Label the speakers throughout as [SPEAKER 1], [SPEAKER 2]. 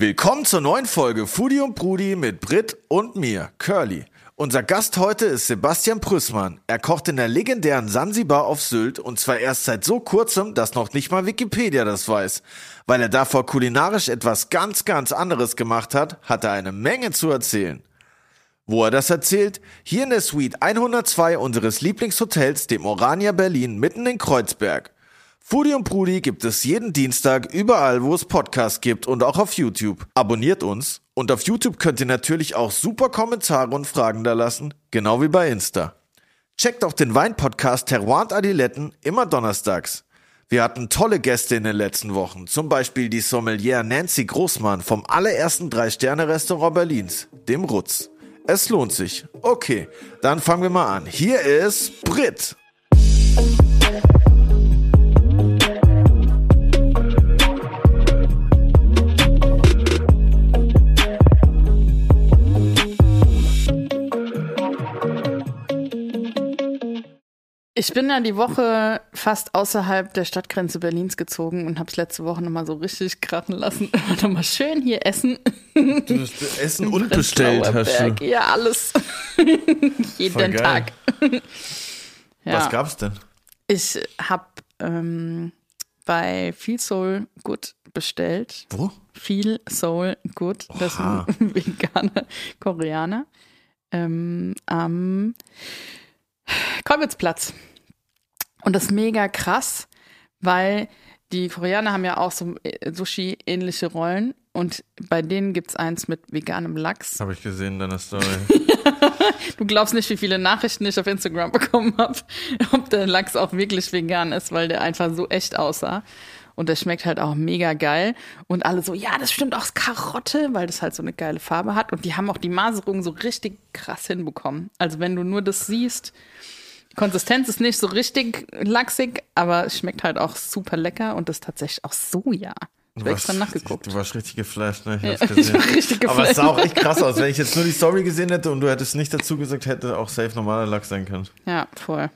[SPEAKER 1] Willkommen zur neuen Folge Foodie und Brudi mit Brit und mir, Curly. Unser Gast heute ist Sebastian Prüßmann. Er kocht in der legendären Sansibar auf Sylt und zwar erst seit so kurzem, dass noch nicht mal Wikipedia das weiß. Weil er davor kulinarisch etwas ganz, ganz anderes gemacht hat, hat er eine Menge zu erzählen. Wo er das erzählt? Hier in der Suite 102 unseres Lieblingshotels, dem Orania Berlin, mitten in Kreuzberg. Foodie und Brudi gibt es jeden Dienstag überall, wo es Podcasts gibt und auch auf YouTube. Abonniert uns und auf YouTube könnt ihr natürlich auch super Kommentare und Fragen da lassen, genau wie bei Insta. Checkt auch den Wein-Podcast Terroir und Adiletten immer donnerstags. Wir hatten tolle Gäste in den letzten Wochen, zum Beispiel die Sommelier Nancy Großmann vom allerersten Drei-Sterne-Restaurant Berlins, dem Rutz. Es lohnt sich. Okay, dann fangen wir mal an. Hier ist Brit.
[SPEAKER 2] Ich bin ja die Woche fast außerhalb der Stadtgrenze Berlins gezogen und habe es letzte Woche nochmal so richtig krachen lassen. nochmal schön hier essen.
[SPEAKER 1] Du hast Essen und bestellt hast du.
[SPEAKER 2] Ja, alles. Jeden Tag.
[SPEAKER 1] ja. Was gab's denn?
[SPEAKER 2] Ich habe ähm, bei Feel Soul Good bestellt.
[SPEAKER 1] Wo?
[SPEAKER 2] Feel Soul Good. Das ist ein veganer Koreaner. Ähm, am Kolbitzplatz. Und das ist mega krass, weil die Koreaner haben ja auch so äh, Sushi-ähnliche Rollen und bei denen gibt es eins mit veganem Lachs.
[SPEAKER 1] Habe ich gesehen in deiner Story.
[SPEAKER 2] du glaubst nicht, wie viele Nachrichten ich auf Instagram bekommen habe, ob der Lachs auch wirklich vegan ist, weil der einfach so echt aussah. Und der schmeckt halt auch mega geil. Und alle so, ja, das stimmt auch Karotte, weil das halt so eine geile Farbe hat. Und die haben auch die Maserung so richtig krass hinbekommen. Also wenn du nur das siehst, Konsistenz ist nicht so richtig lachsig, aber es schmeckt halt auch super lecker und das ist tatsächlich auch Soja. Ich habe extra nachgeguckt.
[SPEAKER 1] Du warst richtig geflasht, ne? Ich ja, hab's gesehen. Ich war richtig geflasht. Aber es sah auch echt krass aus. Wenn ich jetzt nur die Story gesehen hätte und du hättest nicht dazu gesagt, hätte auch safe normaler Lachs sein können.
[SPEAKER 2] Ja, voll.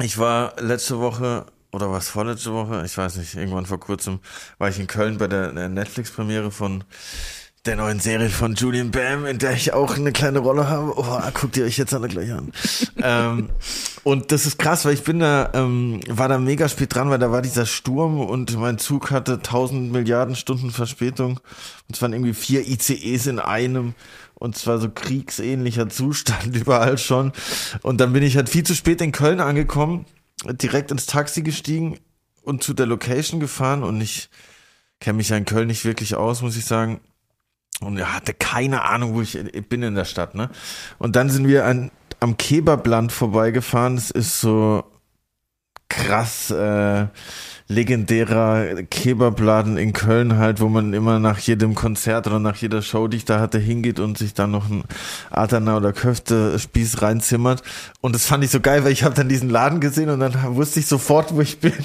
[SPEAKER 1] Ich war letzte Woche oder was vorletzte Woche, ich weiß nicht, irgendwann vor kurzem war ich in Köln bei der Netflix-Premiere von der neuen Serie von Julian Bam, in der ich auch eine kleine Rolle habe. Oh, guckt ihr euch jetzt alle gleich an. ähm, und das ist krass, weil ich bin da, ähm, war da mega spät dran, weil da war dieser Sturm und mein Zug hatte 1000 Milliarden Stunden Verspätung. Und es waren irgendwie vier ICEs in einem. Und zwar so kriegsähnlicher Zustand überall schon. Und dann bin ich halt viel zu spät in Köln angekommen, direkt ins Taxi gestiegen und zu der Location gefahren und ich kenne mich ja in Köln nicht wirklich aus, muss ich sagen und er hatte keine Ahnung, wo ich, bin in der Stadt, ne? Und dann sind wir an, am Kebabland vorbeigefahren. Das ist so krass äh, legendärer Kebabladen in Köln halt, wo man immer nach jedem Konzert oder nach jeder Show, die ich da hatte, hingeht und sich dann noch ein Adana oder Köfte-Spieß reinzimmert. Und das fand ich so geil, weil ich habe dann diesen Laden gesehen und dann wusste ich sofort, wo ich bin.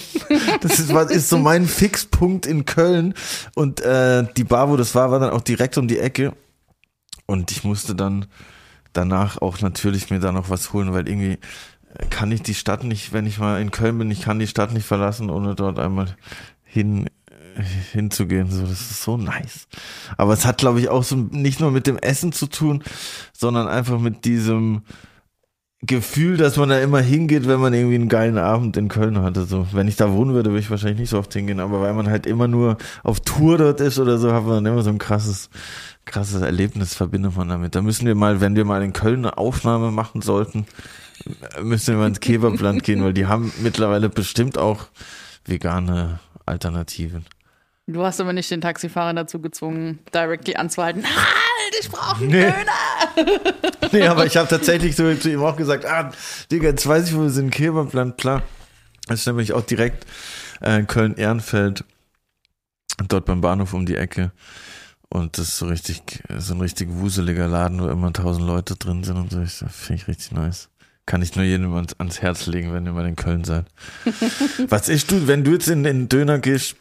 [SPEAKER 1] Das ist, ist so mein Fixpunkt in Köln. Und äh, die Bar, wo das war, war dann auch direkt um die Ecke. Und ich musste dann danach auch natürlich mir da noch was holen, weil irgendwie kann ich die Stadt nicht, wenn ich mal in Köln bin, ich kann die Stadt nicht verlassen, ohne dort einmal hin hinzugehen. So, das ist so nice. Aber es hat, glaube ich, auch so nicht nur mit dem Essen zu tun, sondern einfach mit diesem Gefühl, dass man da immer hingeht, wenn man irgendwie einen geilen Abend in Köln hatte. So, wenn ich da wohnen würde, würde ich wahrscheinlich nicht so oft hingehen, aber weil man halt immer nur auf Tour dort ist oder so, hat man dann immer so ein krasses, krasses Erlebnis, verbindet man damit. Da müssen wir mal, wenn wir mal in Köln eine Aufnahme machen sollten, müssen wir mal ins Kebabland gehen, weil die haben mittlerweile bestimmt auch vegane Alternativen.
[SPEAKER 2] Du hast aber nicht den Taxifahrer dazu gezwungen, directly anzuhalten. Halt, ich brauche einen nee. Döner.
[SPEAKER 1] nee, aber ich habe tatsächlich so zu ihm auch gesagt, ah, Digga, jetzt weiß ich, wo wir sind, Kebabland, klar. Das ist nämlich auch direkt äh, Köln-Ehrenfeld, dort beim Bahnhof um die Ecke. Und das ist so richtig, so ein richtig wuseliger Laden, wo immer tausend Leute drin sind und so. Das finde ich richtig nice. Kann ich nur jedem ans, ans Herz legen, wenn ihr mal in Köln seid. Was ist du, wenn du jetzt in den Döner gehst,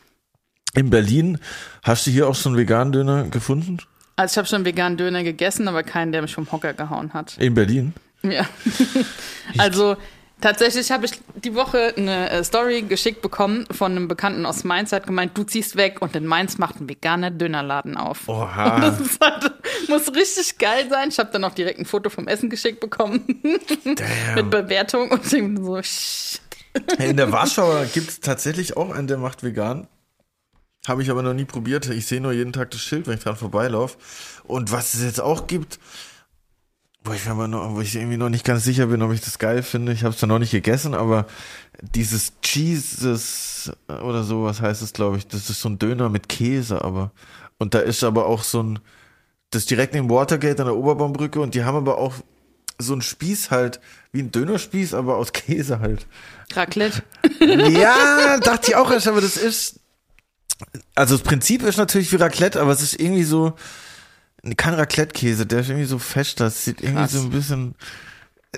[SPEAKER 1] in Berlin, hast du hier auch so einen veganen Döner gefunden?
[SPEAKER 2] Also ich habe schon einen veganen Döner gegessen, aber keinen, der mich vom Hocker gehauen hat.
[SPEAKER 1] In Berlin?
[SPEAKER 2] Ja. also Tatsächlich habe ich die Woche eine äh, Story geschickt bekommen von einem Bekannten aus Mainz, der hat gemeint, du ziehst weg und in Mainz macht ein veganer Dönerladen auf.
[SPEAKER 1] Oha.
[SPEAKER 2] Und das ist halt, muss richtig geil sein. Ich habe dann auch direkt ein Foto vom Essen geschickt bekommen mit Bewertung und bin so, shit.
[SPEAKER 1] In der Warschauer gibt es tatsächlich auch einen, der macht vegan. Habe ich aber noch nie probiert. Ich sehe nur jeden Tag das Schild, wenn ich dran vorbeilaufe. Und was es jetzt auch gibt, wo ich, aber noch, wo ich irgendwie noch nicht ganz sicher bin, ob ich das geil finde. Ich habe es dann noch nicht gegessen, aber dieses Cheeses oder so, was heißt es, glaube ich, das ist so ein Döner mit Käse, aber und da ist aber auch so ein, das ist direkt neben Watergate an der Oberbaumbrücke und die haben aber auch so ein Spieß halt, wie ein Dönerspieß, aber aus Käse halt.
[SPEAKER 2] Raclette.
[SPEAKER 1] Ja, dachte ich auch erst, aber das ist, also das Prinzip ist natürlich wie Raclette, aber es ist irgendwie so, kein Raclette-Käse, der ist irgendwie so fest, das sieht irgendwie
[SPEAKER 2] Krass.
[SPEAKER 1] so ein bisschen,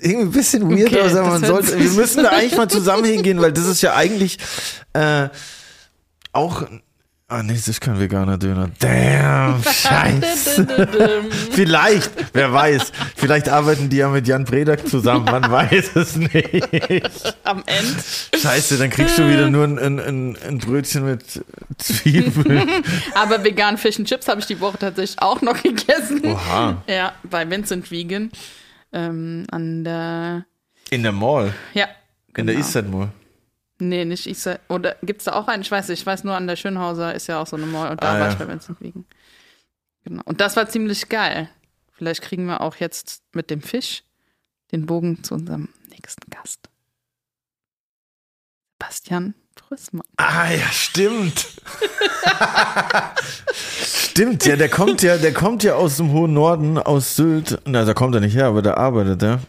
[SPEAKER 1] irgendwie ein bisschen weird
[SPEAKER 2] Okay,
[SPEAKER 1] aus, aber man sollte, wir müssen da eigentlich mal zusammen hingehen, weil das ist ja eigentlich, äh, auch, ah nee, es ist kein veganer Döner. Damn, scheiße. Vielleicht, wer weiß. Vielleicht arbeiten die ja mit Jan Bredak zusammen, man weiß es nicht.
[SPEAKER 2] Am Ende.
[SPEAKER 1] Scheiße, dann kriegst du wieder nur ein, ein, ein, Brötchen mit Zwiebeln.
[SPEAKER 2] Aber vegan Fish and Chips habe ich die Woche tatsächlich auch noch gegessen.
[SPEAKER 1] Oha.
[SPEAKER 2] Ja, bei Vincent Vegan. Ähm, an der,
[SPEAKER 1] In der Mall,
[SPEAKER 2] ja.
[SPEAKER 1] in der
[SPEAKER 2] genau.
[SPEAKER 1] Eastside Mall.
[SPEAKER 2] Nee, nicht Isa. Oder gibt's da auch einen? Ich weiß nicht. Ich weiß nur, an der Schönhauser ist ja auch so eine Mall. Und da
[SPEAKER 1] Ah,
[SPEAKER 2] war
[SPEAKER 1] ja.
[SPEAKER 2] ich bei Vincent Vegan. Genau. Und das war ziemlich geil. Vielleicht kriegen wir auch jetzt mit dem Fisch den Bogen zu unserem nächsten Gast. Bastian Brüssmann.
[SPEAKER 1] Ah ja, stimmt. stimmt, ja, der kommt ja, der kommt ja aus dem hohen Norden, aus Sylt. Na, da kommt er nicht her, aber der arbeitet, ja.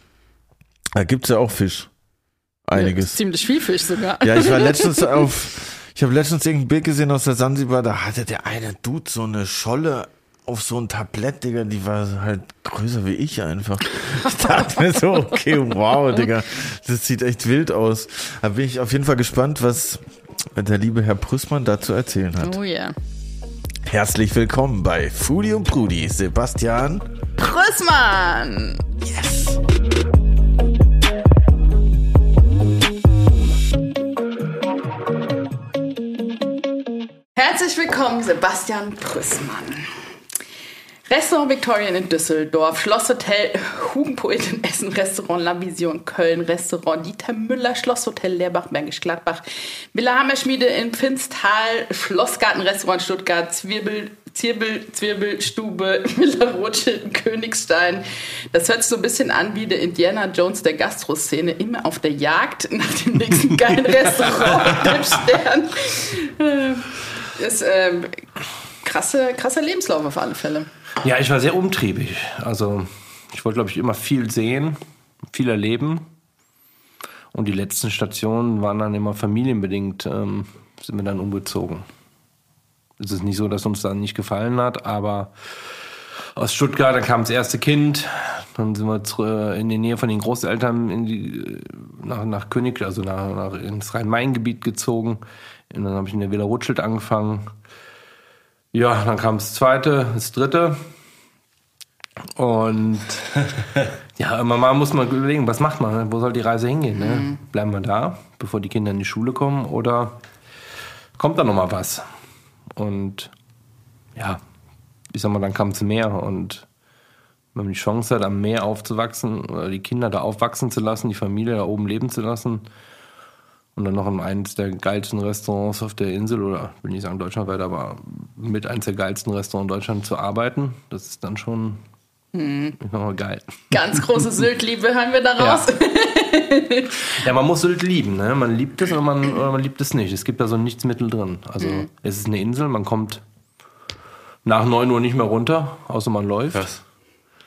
[SPEAKER 1] Da gibt's ja auch Fisch. Einiges.
[SPEAKER 2] Ziemlich viel Fisch sogar.
[SPEAKER 1] Ja, ich war letztens auf, ich habe letztens irgendein Bild gesehen aus der Sansibar, da hatte der eine Dude so eine Scholle auf so ein Tablett, Digga, die war halt größer wie ich einfach. Ich dachte mir so, okay, wow, Digga, das sieht echt wild aus. Da bin ich auf jeden Fall gespannt, was der liebe Herr Prüßmann dazu erzählen hat.
[SPEAKER 2] Oh ja.
[SPEAKER 1] Herzlich willkommen bei Foodie und Prudi, Sebastian.
[SPEAKER 2] Brüssmann!
[SPEAKER 1] Yes!
[SPEAKER 2] Herzlich willkommen, Sebastian Prüssmann. Restaurant Victorian in Düsseldorf, Schlosshotel Hugenpoet in Essen, Restaurant La Vision Köln, Restaurant Dieter Müller, Schlosshotel Leerbach, Bergisch Gladbach, Villa Hammerschmiede in Pfinstal, Schlossgarten Restaurant Stuttgart, Zwirbel, Zirbel, Zwirbelstube, Villa Rothschild in Königstein. Das hört sich so ein bisschen an wie der Indiana Jones der Gastroszene, immer auf der Jagd nach dem nächsten geilen Restaurant, dem Stern. Äh, Ist ähm, krasse, krasser Lebenslauf auf alle Fälle.
[SPEAKER 3] Ja, ich war sehr umtriebig. Also ich wollte, glaube ich, immer viel sehen, viel erleben. Und die letzten Stationen waren dann immer familienbedingt, ähm, sind wir dann umgezogen. Es ist nicht so, dass uns dann nicht gefallen hat, aber aus Stuttgart, dann kam das erste Kind, dann sind wir äh, in die Nähe von den Großeltern die, äh, nach, nach König, also nach, nach ins Rhein-Main-Gebiet gezogen. Und dann habe ich in der Villa Rothschild angefangen. Ja, dann kam das zweite, das dritte. Und ja, immer mal muss man überlegen, was macht man? ne? Wo soll die Reise hingehen? Ne? Bleiben wir da, bevor die Kinder in die Schule kommen? Oder kommt da noch mal was? Und ja, ich sag mal, dann kam es mehr. Und wenn man die Chance hat, am Meer aufzuwachsen, oder die Kinder da aufwachsen zu lassen, die Familie da oben leben zu lassen, und dann noch in eines der geilsten Restaurants auf der Insel oder will nicht sagen deutschlandweit, aber mit eines der geilsten Restaurants in Deutschland zu arbeiten, das ist dann schon ist nochmal geil.
[SPEAKER 2] Ganz große Sylt-Liebe hören wir daraus.
[SPEAKER 3] Ja, man muss Sylt lieben, ne? Man liebt es oder man, oder man liebt es nicht. Es gibt da so nichts mittel drin. Also es ist eine Insel, man kommt nach 9 Uhr nicht mehr runter, außer man läuft.
[SPEAKER 1] Was?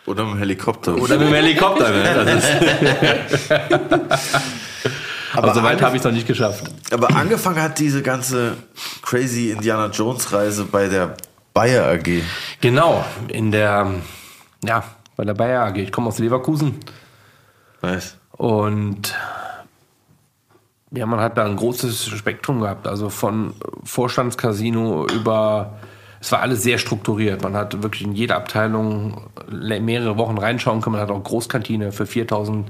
[SPEAKER 1] Oder mit dem Helikopter.
[SPEAKER 3] Oder mit dem Helikopter, ne? Das ist, aber so weit habe ich es noch nicht geschafft.
[SPEAKER 1] Aber angefangen hat diese ganze crazy Indiana Jones Reise bei der Bayer AG.
[SPEAKER 3] Genau, in der, ja, bei der Bayer AG. Ich komme aus Leverkusen.
[SPEAKER 1] Nice.
[SPEAKER 3] Und ja, man hat da ein großes Spektrum gehabt, also von Vorstandscasino über es war alles sehr strukturiert. Man hat wirklich in jeder Abteilung mehrere Wochen reinschauen können. Man hat auch Großkantine für 4000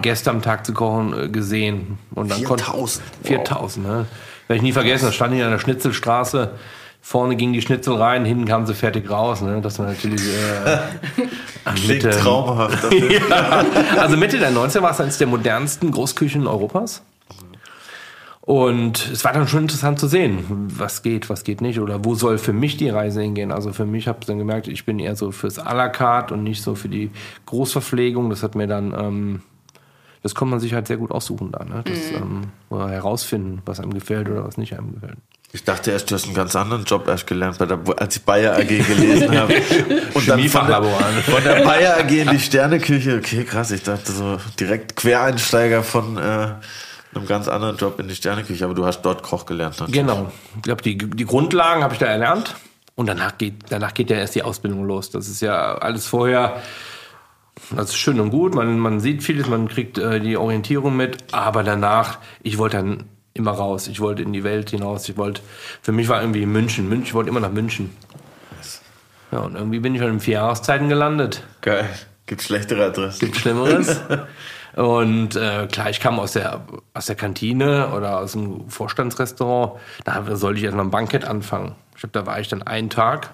[SPEAKER 3] Gäste am Tag zu kochen äh, gesehen. Und dann
[SPEAKER 1] 4000?
[SPEAKER 3] 4000, ne? Werde ich nie vergessen, da stand ich an der Schnitzelstraße. Vorne gingen die Schnitzel rein, hinten kamen sie fertig raus. Ne? Das war natürlich äh,
[SPEAKER 1] Klingt traumhaft.
[SPEAKER 3] ja, also Mitte der 90er war es eines der modernsten Großküchen Europas. Und es war dann schon interessant zu sehen, was geht, was geht nicht oder wo soll für mich die Reise hingehen. Also für mich habe ich dann gemerkt, ich bin eher so fürs à la carte und nicht so für die Großverpflegung. Das hat mir dann, ähm, das kann man sich halt sehr gut aussuchen da, ne? Das, ähm, oder herausfinden, was einem gefällt oder was nicht einem gefällt.
[SPEAKER 1] Ich dachte erst, du hast einen ganz anderen Job erst gelernt, bei der, als ich Bayer AG gelesen habe. Und dann von der, von der Bayer AG in die Sterneküche. Okay, krass. Ich dachte so direkt Quereinsteiger von äh, einem ganz anderen Job in die Sterneküche. Aber du hast dort Koch gelernt. natürlich.
[SPEAKER 3] Genau. Ich glaube, die, die Grundlagen habe ich da erlernt. Und danach geht, danach geht ja erst die Ausbildung los. Das ist ja alles vorher. Das ist schön und gut. Man, man sieht vieles, man kriegt äh, die Orientierung mit. Aber danach, ich wollte dann immer raus. Ich wollte in die Welt hinaus. Ich wollte, für mich war irgendwie München. München, ich wollte immer nach München. Ja, und irgendwie bin ich schon in vier Jahreszeiten gelandet.
[SPEAKER 1] Geil. Gibt schlechtere Adressen.
[SPEAKER 3] Gibt Schlimmeres. Und äh, klar, ich kam aus der, aus der Kantine oder aus dem Vorstandsrestaurant. Da sollte ich erst mal ein Bankett anfangen. Ich glaube, da war ich dann einen Tag.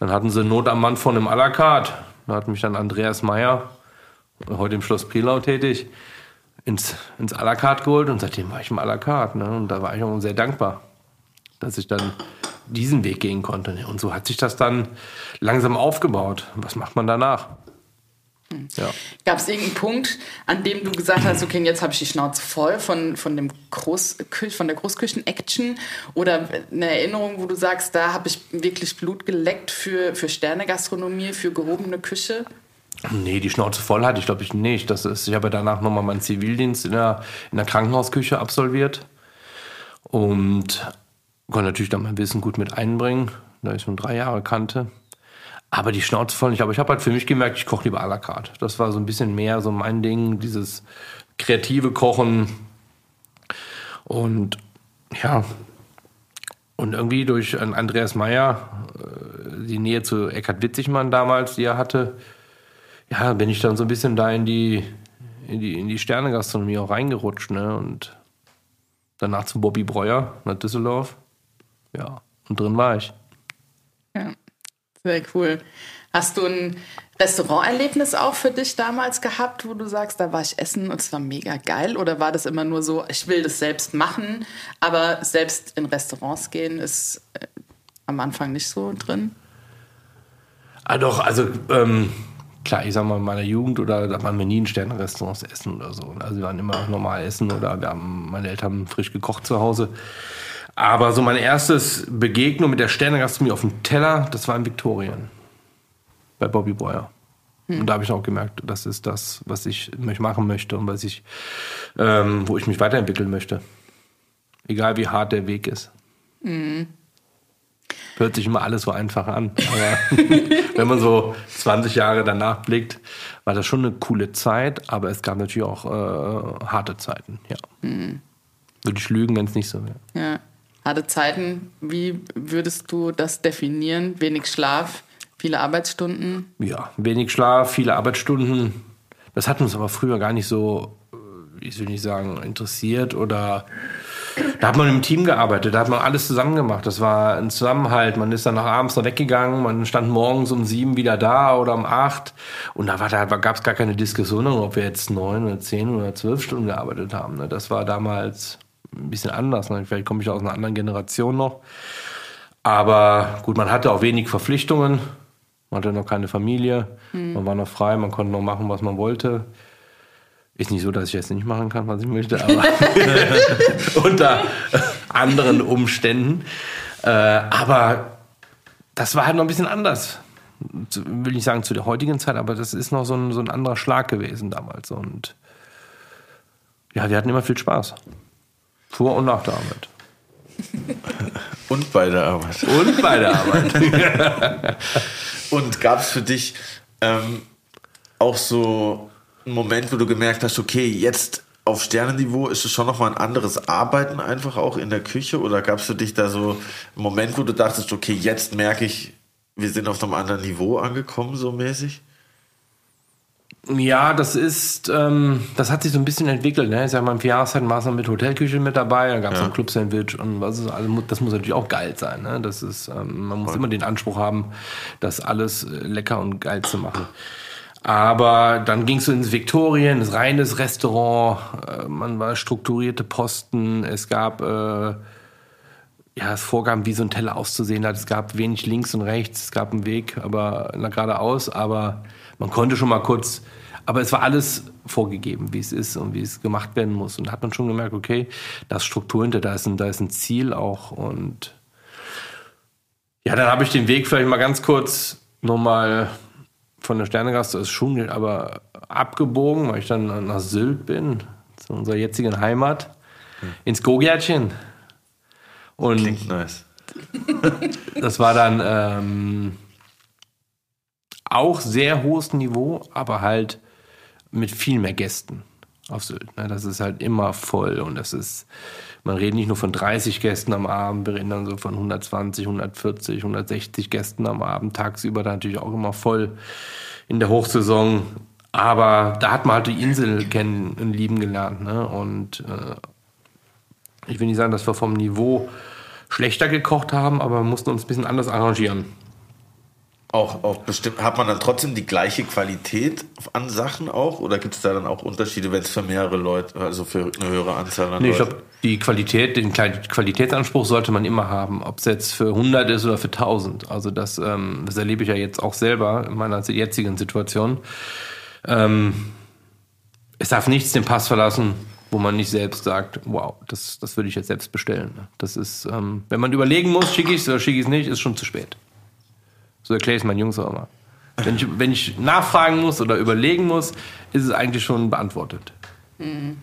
[SPEAKER 3] Dann hatten sie Not am Mann von einem à la carte. Da hat mich dann Andreas Meyer, heute im Schloss Prilau tätig, ins, ins à la carte geholt. Und seitdem war ich im à la carte. Ne? Und da war ich auch sehr dankbar, dass ich dann diesen Weg gehen konnte. Und so hat sich das dann langsam aufgebaut. Was macht man danach? Ja.
[SPEAKER 2] Gab es irgendeinen Punkt, an dem du gesagt hast, okay, jetzt habe ich die Schnauze voll von, von, dem Großkü von der Großküchen-Action oder eine Erinnerung, wo du sagst, da habe ich wirklich Blut geleckt für, für Sternegastronomie, für gehobene Küche?
[SPEAKER 3] Nee, die Schnauze voll hatte ich, glaube ich, nicht. Das ist, ich habe danach nochmal meinen Zivildienst in der, in der Krankenhausküche absolviert und konnte natürlich dann mein Wissen gut mit einbringen, da ich schon drei Jahre kannte. Aber die Schnauze voll nicht. Aber ich habe halt für mich gemerkt, ich koche lieber à la carte. Das war so ein bisschen mehr so mein Ding, dieses kreative Kochen. Und ja, und irgendwie durch Andreas Meyer, äh, die Nähe zu Eckhard Witzigmann damals, die er hatte, ja, bin ich dann so ein bisschen da in die, in die, in die Sternegastronomie auch reingerutscht. Ne? Und danach zu Bobby Breuer nach Düsseldorf. Ja, und drin war ich.
[SPEAKER 2] Ja. Sehr cool. Hast du ein Restauranterlebnis auch für dich damals gehabt, wo du sagst, da war ich essen und es war mega geil? Oder war das immer nur so, ich will das selbst machen, aber selbst in Restaurants gehen ist äh, am Anfang nicht so drin?
[SPEAKER 3] Ah, doch, also ähm, klar, ich sag mal, in meiner Jugend oder da waren wir nie in Sternenrestaurants essen oder so. Also wir waren immer normal essen oder wir haben, meine Eltern haben frisch gekocht zu Hause. Aber so mein erstes Begegnung mit der Sternegastronomie auf dem Teller, das war in Viktorien. Bei Bobby Breuer. Hm. Und da habe ich auch gemerkt, das ist das, was ich machen möchte und was ich, ähm, wo ich mich weiterentwickeln möchte. Egal wie hart der Weg ist. Mhm. Hört sich immer alles so einfach an. Aber wenn man so 20 Jahre danach blickt, war das schon eine coole Zeit, aber es gab natürlich auch äh, harte Zeiten, ja. Mhm. Würde ich lügen, wenn es nicht so wäre.
[SPEAKER 2] Ja. Harte Zeiten, wie würdest du das definieren? Wenig Schlaf, viele Arbeitsstunden?
[SPEAKER 3] Ja, wenig Schlaf, viele Arbeitsstunden. Das hat uns aber früher gar nicht so, wie soll ich sagen, interessiert oder da hat man im Team gearbeitet, da hat man alles zusammen gemacht. Das war ein Zusammenhalt. Man ist dann nach abends noch weggegangen, man stand morgens um sieben wieder da oder um acht. Und da, da gab es gar keine Diskussion, ob wir jetzt neun oder zehn oder zwölf Stunden gearbeitet haben. Ne? Das war damals ein bisschen anders. Ne? Vielleicht komme ich aus einer anderen Generation noch. Aber gut, man hatte auch wenig Verpflichtungen. Man hatte noch keine Familie. Mhm. Man war noch frei. Man konnte noch machen, was man wollte. Ist nicht so, dass ich jetzt nicht machen kann, was ich möchte, aber unter anderen Umständen. Äh, aber das war halt noch ein bisschen anders. Will ich sagen zu der heutigen Zeit, aber das ist noch so ein, so ein anderer Schlag gewesen damals. Und ja, wir hatten immer viel Spaß. Vor und nach der Arbeit.
[SPEAKER 1] und bei der Arbeit.
[SPEAKER 3] Und bei der Arbeit.
[SPEAKER 1] und gab es für dich ähm, auch so einen Moment, wo du gemerkt hast, okay, jetzt auf Sternenniveau ist es schon nochmal ein anderes Arbeiten einfach auch in der Küche? Oder gab es für dich da so einen Moment, wo du dachtest, okay, jetzt merke ich, wir sind auf einem anderen Niveau angekommen, so mäßig?
[SPEAKER 3] Ja, das ist, ähm, das hat sich so ein bisschen entwickelt. Ne? Ich sag mal, im Jahreszeiten war es noch mit Hotelküche mit dabei, da gab es ja. ein Club-Sandwich und was ist alles, das muss natürlich auch geil sein. Ne? Das ist, ähm, man muss Voll. immer den Anspruch haben, das alles äh, lecker und geil zu machen. Aber dann ging es so ins Viktorien, das reines Restaurant, äh, man war strukturierte Posten, es gab äh, ja, es Vorgaben, wie so ein Teller auszusehen hat. Es gab wenig links und rechts, es gab einen Weg, aber na, geradeaus, aber man konnte schon mal kurz, aber es war alles vorgegeben, wie es ist und wie es gemacht werden muss. Und da hat man schon gemerkt, okay, da ist Struktur hinter, da ist ein, da ist ein Ziel auch. Und ja, dann habe ich den Weg vielleicht mal ganz kurz nochmal von der Sternegast ist schon aber abgebogen, weil ich dann nach Sylt bin, zu unserer jetzigen Heimat, hm. ins Gogärtchen. Und
[SPEAKER 1] Klingt nice.
[SPEAKER 3] das war dann ähm, auch sehr hohes Niveau, aber halt mit viel mehr Gästen auf Sylt. Ne? Das ist halt immer voll und das ist, man redet nicht nur von 30 Gästen am Abend, wir reden dann so von 120, 140, 160 Gästen am Abend, tagsüber dann natürlich auch immer voll in der Hochsaison. Aber da hat man halt die Insel kennen und lieben gelernt. Ne? Und äh, ich will nicht sagen, dass wir vom Niveau schlechter gekocht haben, aber wir mussten uns ein bisschen anders arrangieren.
[SPEAKER 1] Auch, auch bestimmt, hat man dann trotzdem die gleiche Qualität an Sachen auch? Oder gibt es da dann auch Unterschiede, wenn es für mehrere Leute, also für eine höhere Anzahl an
[SPEAKER 3] nee,
[SPEAKER 1] Leuten?
[SPEAKER 3] Ich glaube, die Qualität, den Qualitätsanspruch sollte man immer haben, ob es jetzt für 100 ist oder für 1000. Also das, ähm, das erlebe ich ja jetzt auch selber in meiner jetzigen Situation. Ähm, es darf nichts den Pass verlassen, wo man nicht selbst sagt, wow, das, das würde ich jetzt selbst bestellen. Das ist, ähm, wenn man überlegen muss, schicke ich es oder schicke ich es nicht, ist schon zu spät. So erkläre ich es meinen Jungs auch immer. Wenn ich, wenn ich nachfragen muss oder überlegen muss, ist es eigentlich schon beantwortet. Mhm.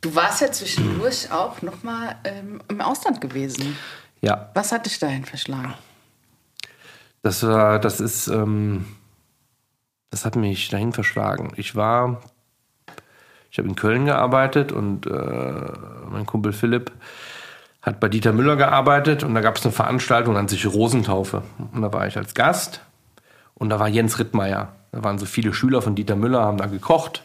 [SPEAKER 2] Du warst ja zwischendurch auch noch mal ähm, im Ausland gewesen.
[SPEAKER 3] Ja.
[SPEAKER 2] Was hat dich dahin verschlagen?
[SPEAKER 3] Das war, das ist, ähm, das hat mich dahin verschlagen. Ich war, ich habe in Köln gearbeitet und äh, mein Kumpel Philipp hat bei Dieter Müller gearbeitet und da gab es eine Veranstaltung, an sich Rosentaufe. Und da war ich als Gast und da war Jens Rittmeier. Da waren so viele Schüler von Dieter Müller, haben da gekocht.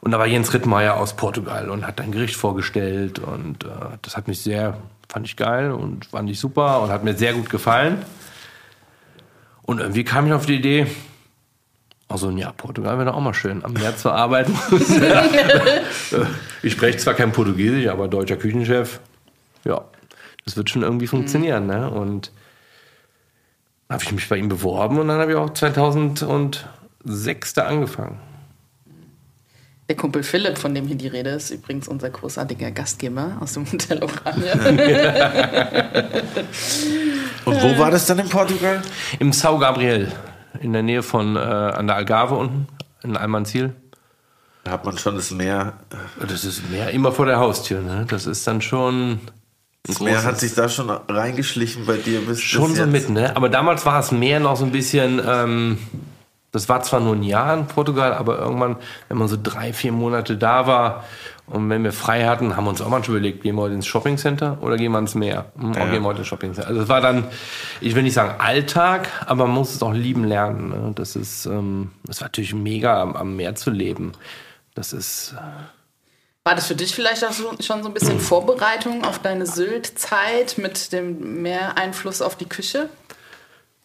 [SPEAKER 3] Und da war Jens Rittmeier aus Portugal und hat ein Gericht vorgestellt und äh, das hat mich sehr, fand ich geil und fand ich super und hat mir sehr gut gefallen. Und irgendwie kam ich auf die Idee, also ja, Portugal wäre doch auch mal schön, am Meer zu arbeiten. ich spreche zwar kein Portugiesisch, aber deutscher Küchenchef, ja, das wird schon irgendwie funktionieren. Mhm. Ne? Und habe ich mich bei ihm beworben und dann habe ich auch 2006 da angefangen.
[SPEAKER 2] Der Kumpel Philipp, von dem hier die Rede ist, übrigens unser großartiger Gastgeber aus dem Hotel Oranje.
[SPEAKER 1] und wo war das dann in Portugal?
[SPEAKER 3] Im São Gabriel, in der Nähe von äh, an der Algarve unten, in Almanzil.
[SPEAKER 1] Da hat man schon das Meer.
[SPEAKER 3] Das ist Meer immer vor der Haustür. Ne? Das ist dann schon
[SPEAKER 1] das Meer hat sich da schon reingeschlichen bei dir bis
[SPEAKER 3] Schon
[SPEAKER 1] bis
[SPEAKER 3] so mit, ne? Aber damals war es mehr noch so ein bisschen, ähm, das war zwar nur ein Jahr in Portugal, aber irgendwann, wenn man so drei, vier Monate da war und wenn wir frei hatten, haben wir uns auch manchmal überlegt, gehen wir heute ins Shoppingcenter oder gehen wir ins Meer? Hm, ja. gehen wir heute ins Shoppingcenter. Also es war dann, ich will nicht sagen Alltag, aber man muss es auch lieben lernen. Ne? Das ist, ähm, das war natürlich mega, am, am Meer zu leben. Das ist... Äh,
[SPEAKER 2] war das für dich vielleicht auch so, schon so ein bisschen Vorbereitung auf deine Sylt-Zeit mit dem mehr Einfluss auf die Küche?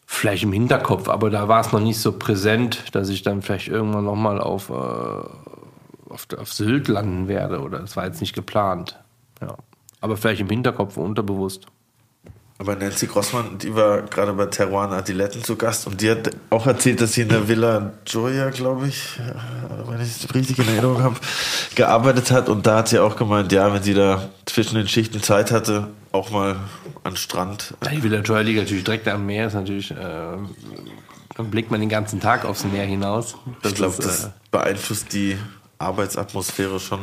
[SPEAKER 3] Vielleicht im Hinterkopf, aber da war es noch nicht so präsent, dass ich dann vielleicht irgendwann nochmal auf, äh, auf, auf Sylt landen werde. Oder das war jetzt nicht geplant. Ja. Aber vielleicht im Hinterkopf unterbewusst.
[SPEAKER 1] Aber Nancy Grossmann, die war gerade bei Teruan Adiletten zu Gast und die hat auch erzählt, dass sie in der Villa Joya, glaube ich, äh, wenn ich es richtig in Erinnerung habe, gearbeitet hat. Und da hat sie auch gemeint, ja, wenn sie da zwischen den Schichten Zeit hatte, auch mal an Strand.
[SPEAKER 3] Die Villa Joya liegt natürlich direkt am Meer, ist natürlich, äh, dann blickt man den ganzen Tag aufs Meer hinaus.
[SPEAKER 1] Das ich glaube, das äh, beeinflusst die Arbeitsatmosphäre schon.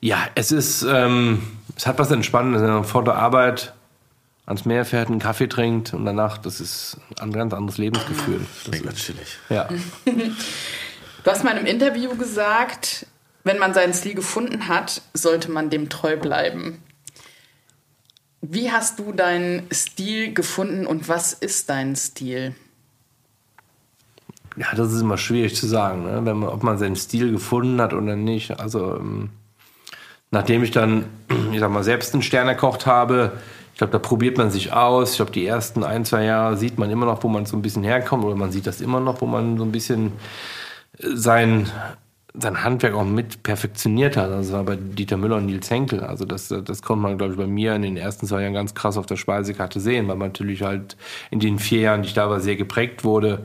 [SPEAKER 3] Ja, es ist, ähm, es hat was Entspannendes. Vor der Arbeit ans Meer fährt, einen Kaffee trinkt und danach, das ist ein ganz anderes Lebensgefühl.
[SPEAKER 1] Mega chillig.
[SPEAKER 3] Ja.
[SPEAKER 2] Du hast mal in einem Interview gesagt, wenn man seinen Stil gefunden hat, sollte man dem treu bleiben. Wie hast du deinen Stil gefunden und was ist dein Stil?
[SPEAKER 3] Ja, das ist immer schwierig zu sagen, ne? Wenn man, ob man seinen Stil gefunden hat oder nicht. Also, ähm, nachdem ich dann, ich sag mal, selbst einen Stern erkocht habe, ich glaube, da probiert man sich aus. Ich glaube, die ersten ein, zwei Jahre sieht man immer noch, wo man so ein bisschen herkommt, oder man sieht das immer noch, wo man so ein bisschen äh, sein, sein Handwerk auch mit perfektioniert hat. Das war bei Dieter Müller und Nils Henkel. Also das, das konnte man, glaube ich, bei mir in den ersten zwei Jahren ganz krass auf der Speisekarte sehen, weil man natürlich halt in den vier Jahren, die ich da war, sehr geprägt wurde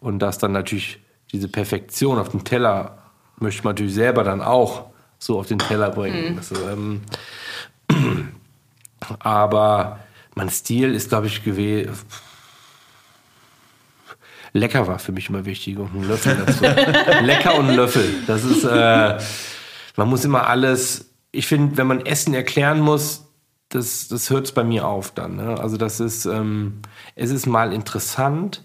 [SPEAKER 3] und dass dann natürlich diese Perfektion auf dem Teller möchte man natürlich selber dann auch so auf den Teller bringen. Mhm. Das, ähm, aber mein Stil ist, glaube ich, gewesen. Lecker war für mich immer wichtig und ein Löffel dazu. Lecker und ein Löffel. Das ist, äh, man muss immer alles. Ich finde, wenn man Essen erklären muss, das, das hört es bei mir auf dann. Ne? Also das ist, ähm, es ist mal interessant,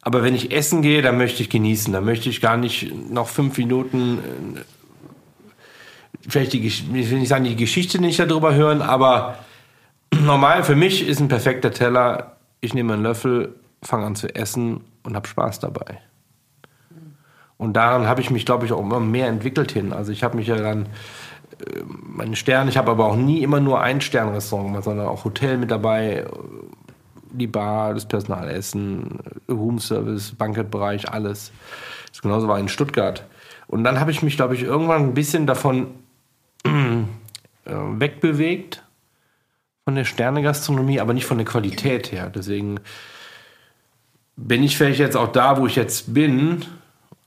[SPEAKER 3] aber wenn ich essen gehe, dann möchte ich genießen. Da möchte ich gar nicht noch fünf Minuten, äh, vielleicht die, ich will nicht sagen, die Geschichte nicht darüber hören, aber normal für mich ist ein perfekter Teller. Ich nehme einen Löffel, fange an zu essen und habe Spaß dabei. Und daran habe ich mich, glaube ich, auch immer mehr entwickelt hin. Also ich habe mich ja dann äh, meine Sterne, ich habe aber auch nie immer nur ein Sternrestaurant sondern auch Hotel mit dabei, die Bar, das Personalessen, Roomservice, Bankettbereich, alles. Das genauso war in Stuttgart. Und dann habe ich mich, glaube ich, irgendwann ein bisschen davon äh, wegbewegt von der Sternegastronomie, aber nicht von der Qualität her. Deswegen bin ich vielleicht jetzt auch da, wo ich jetzt bin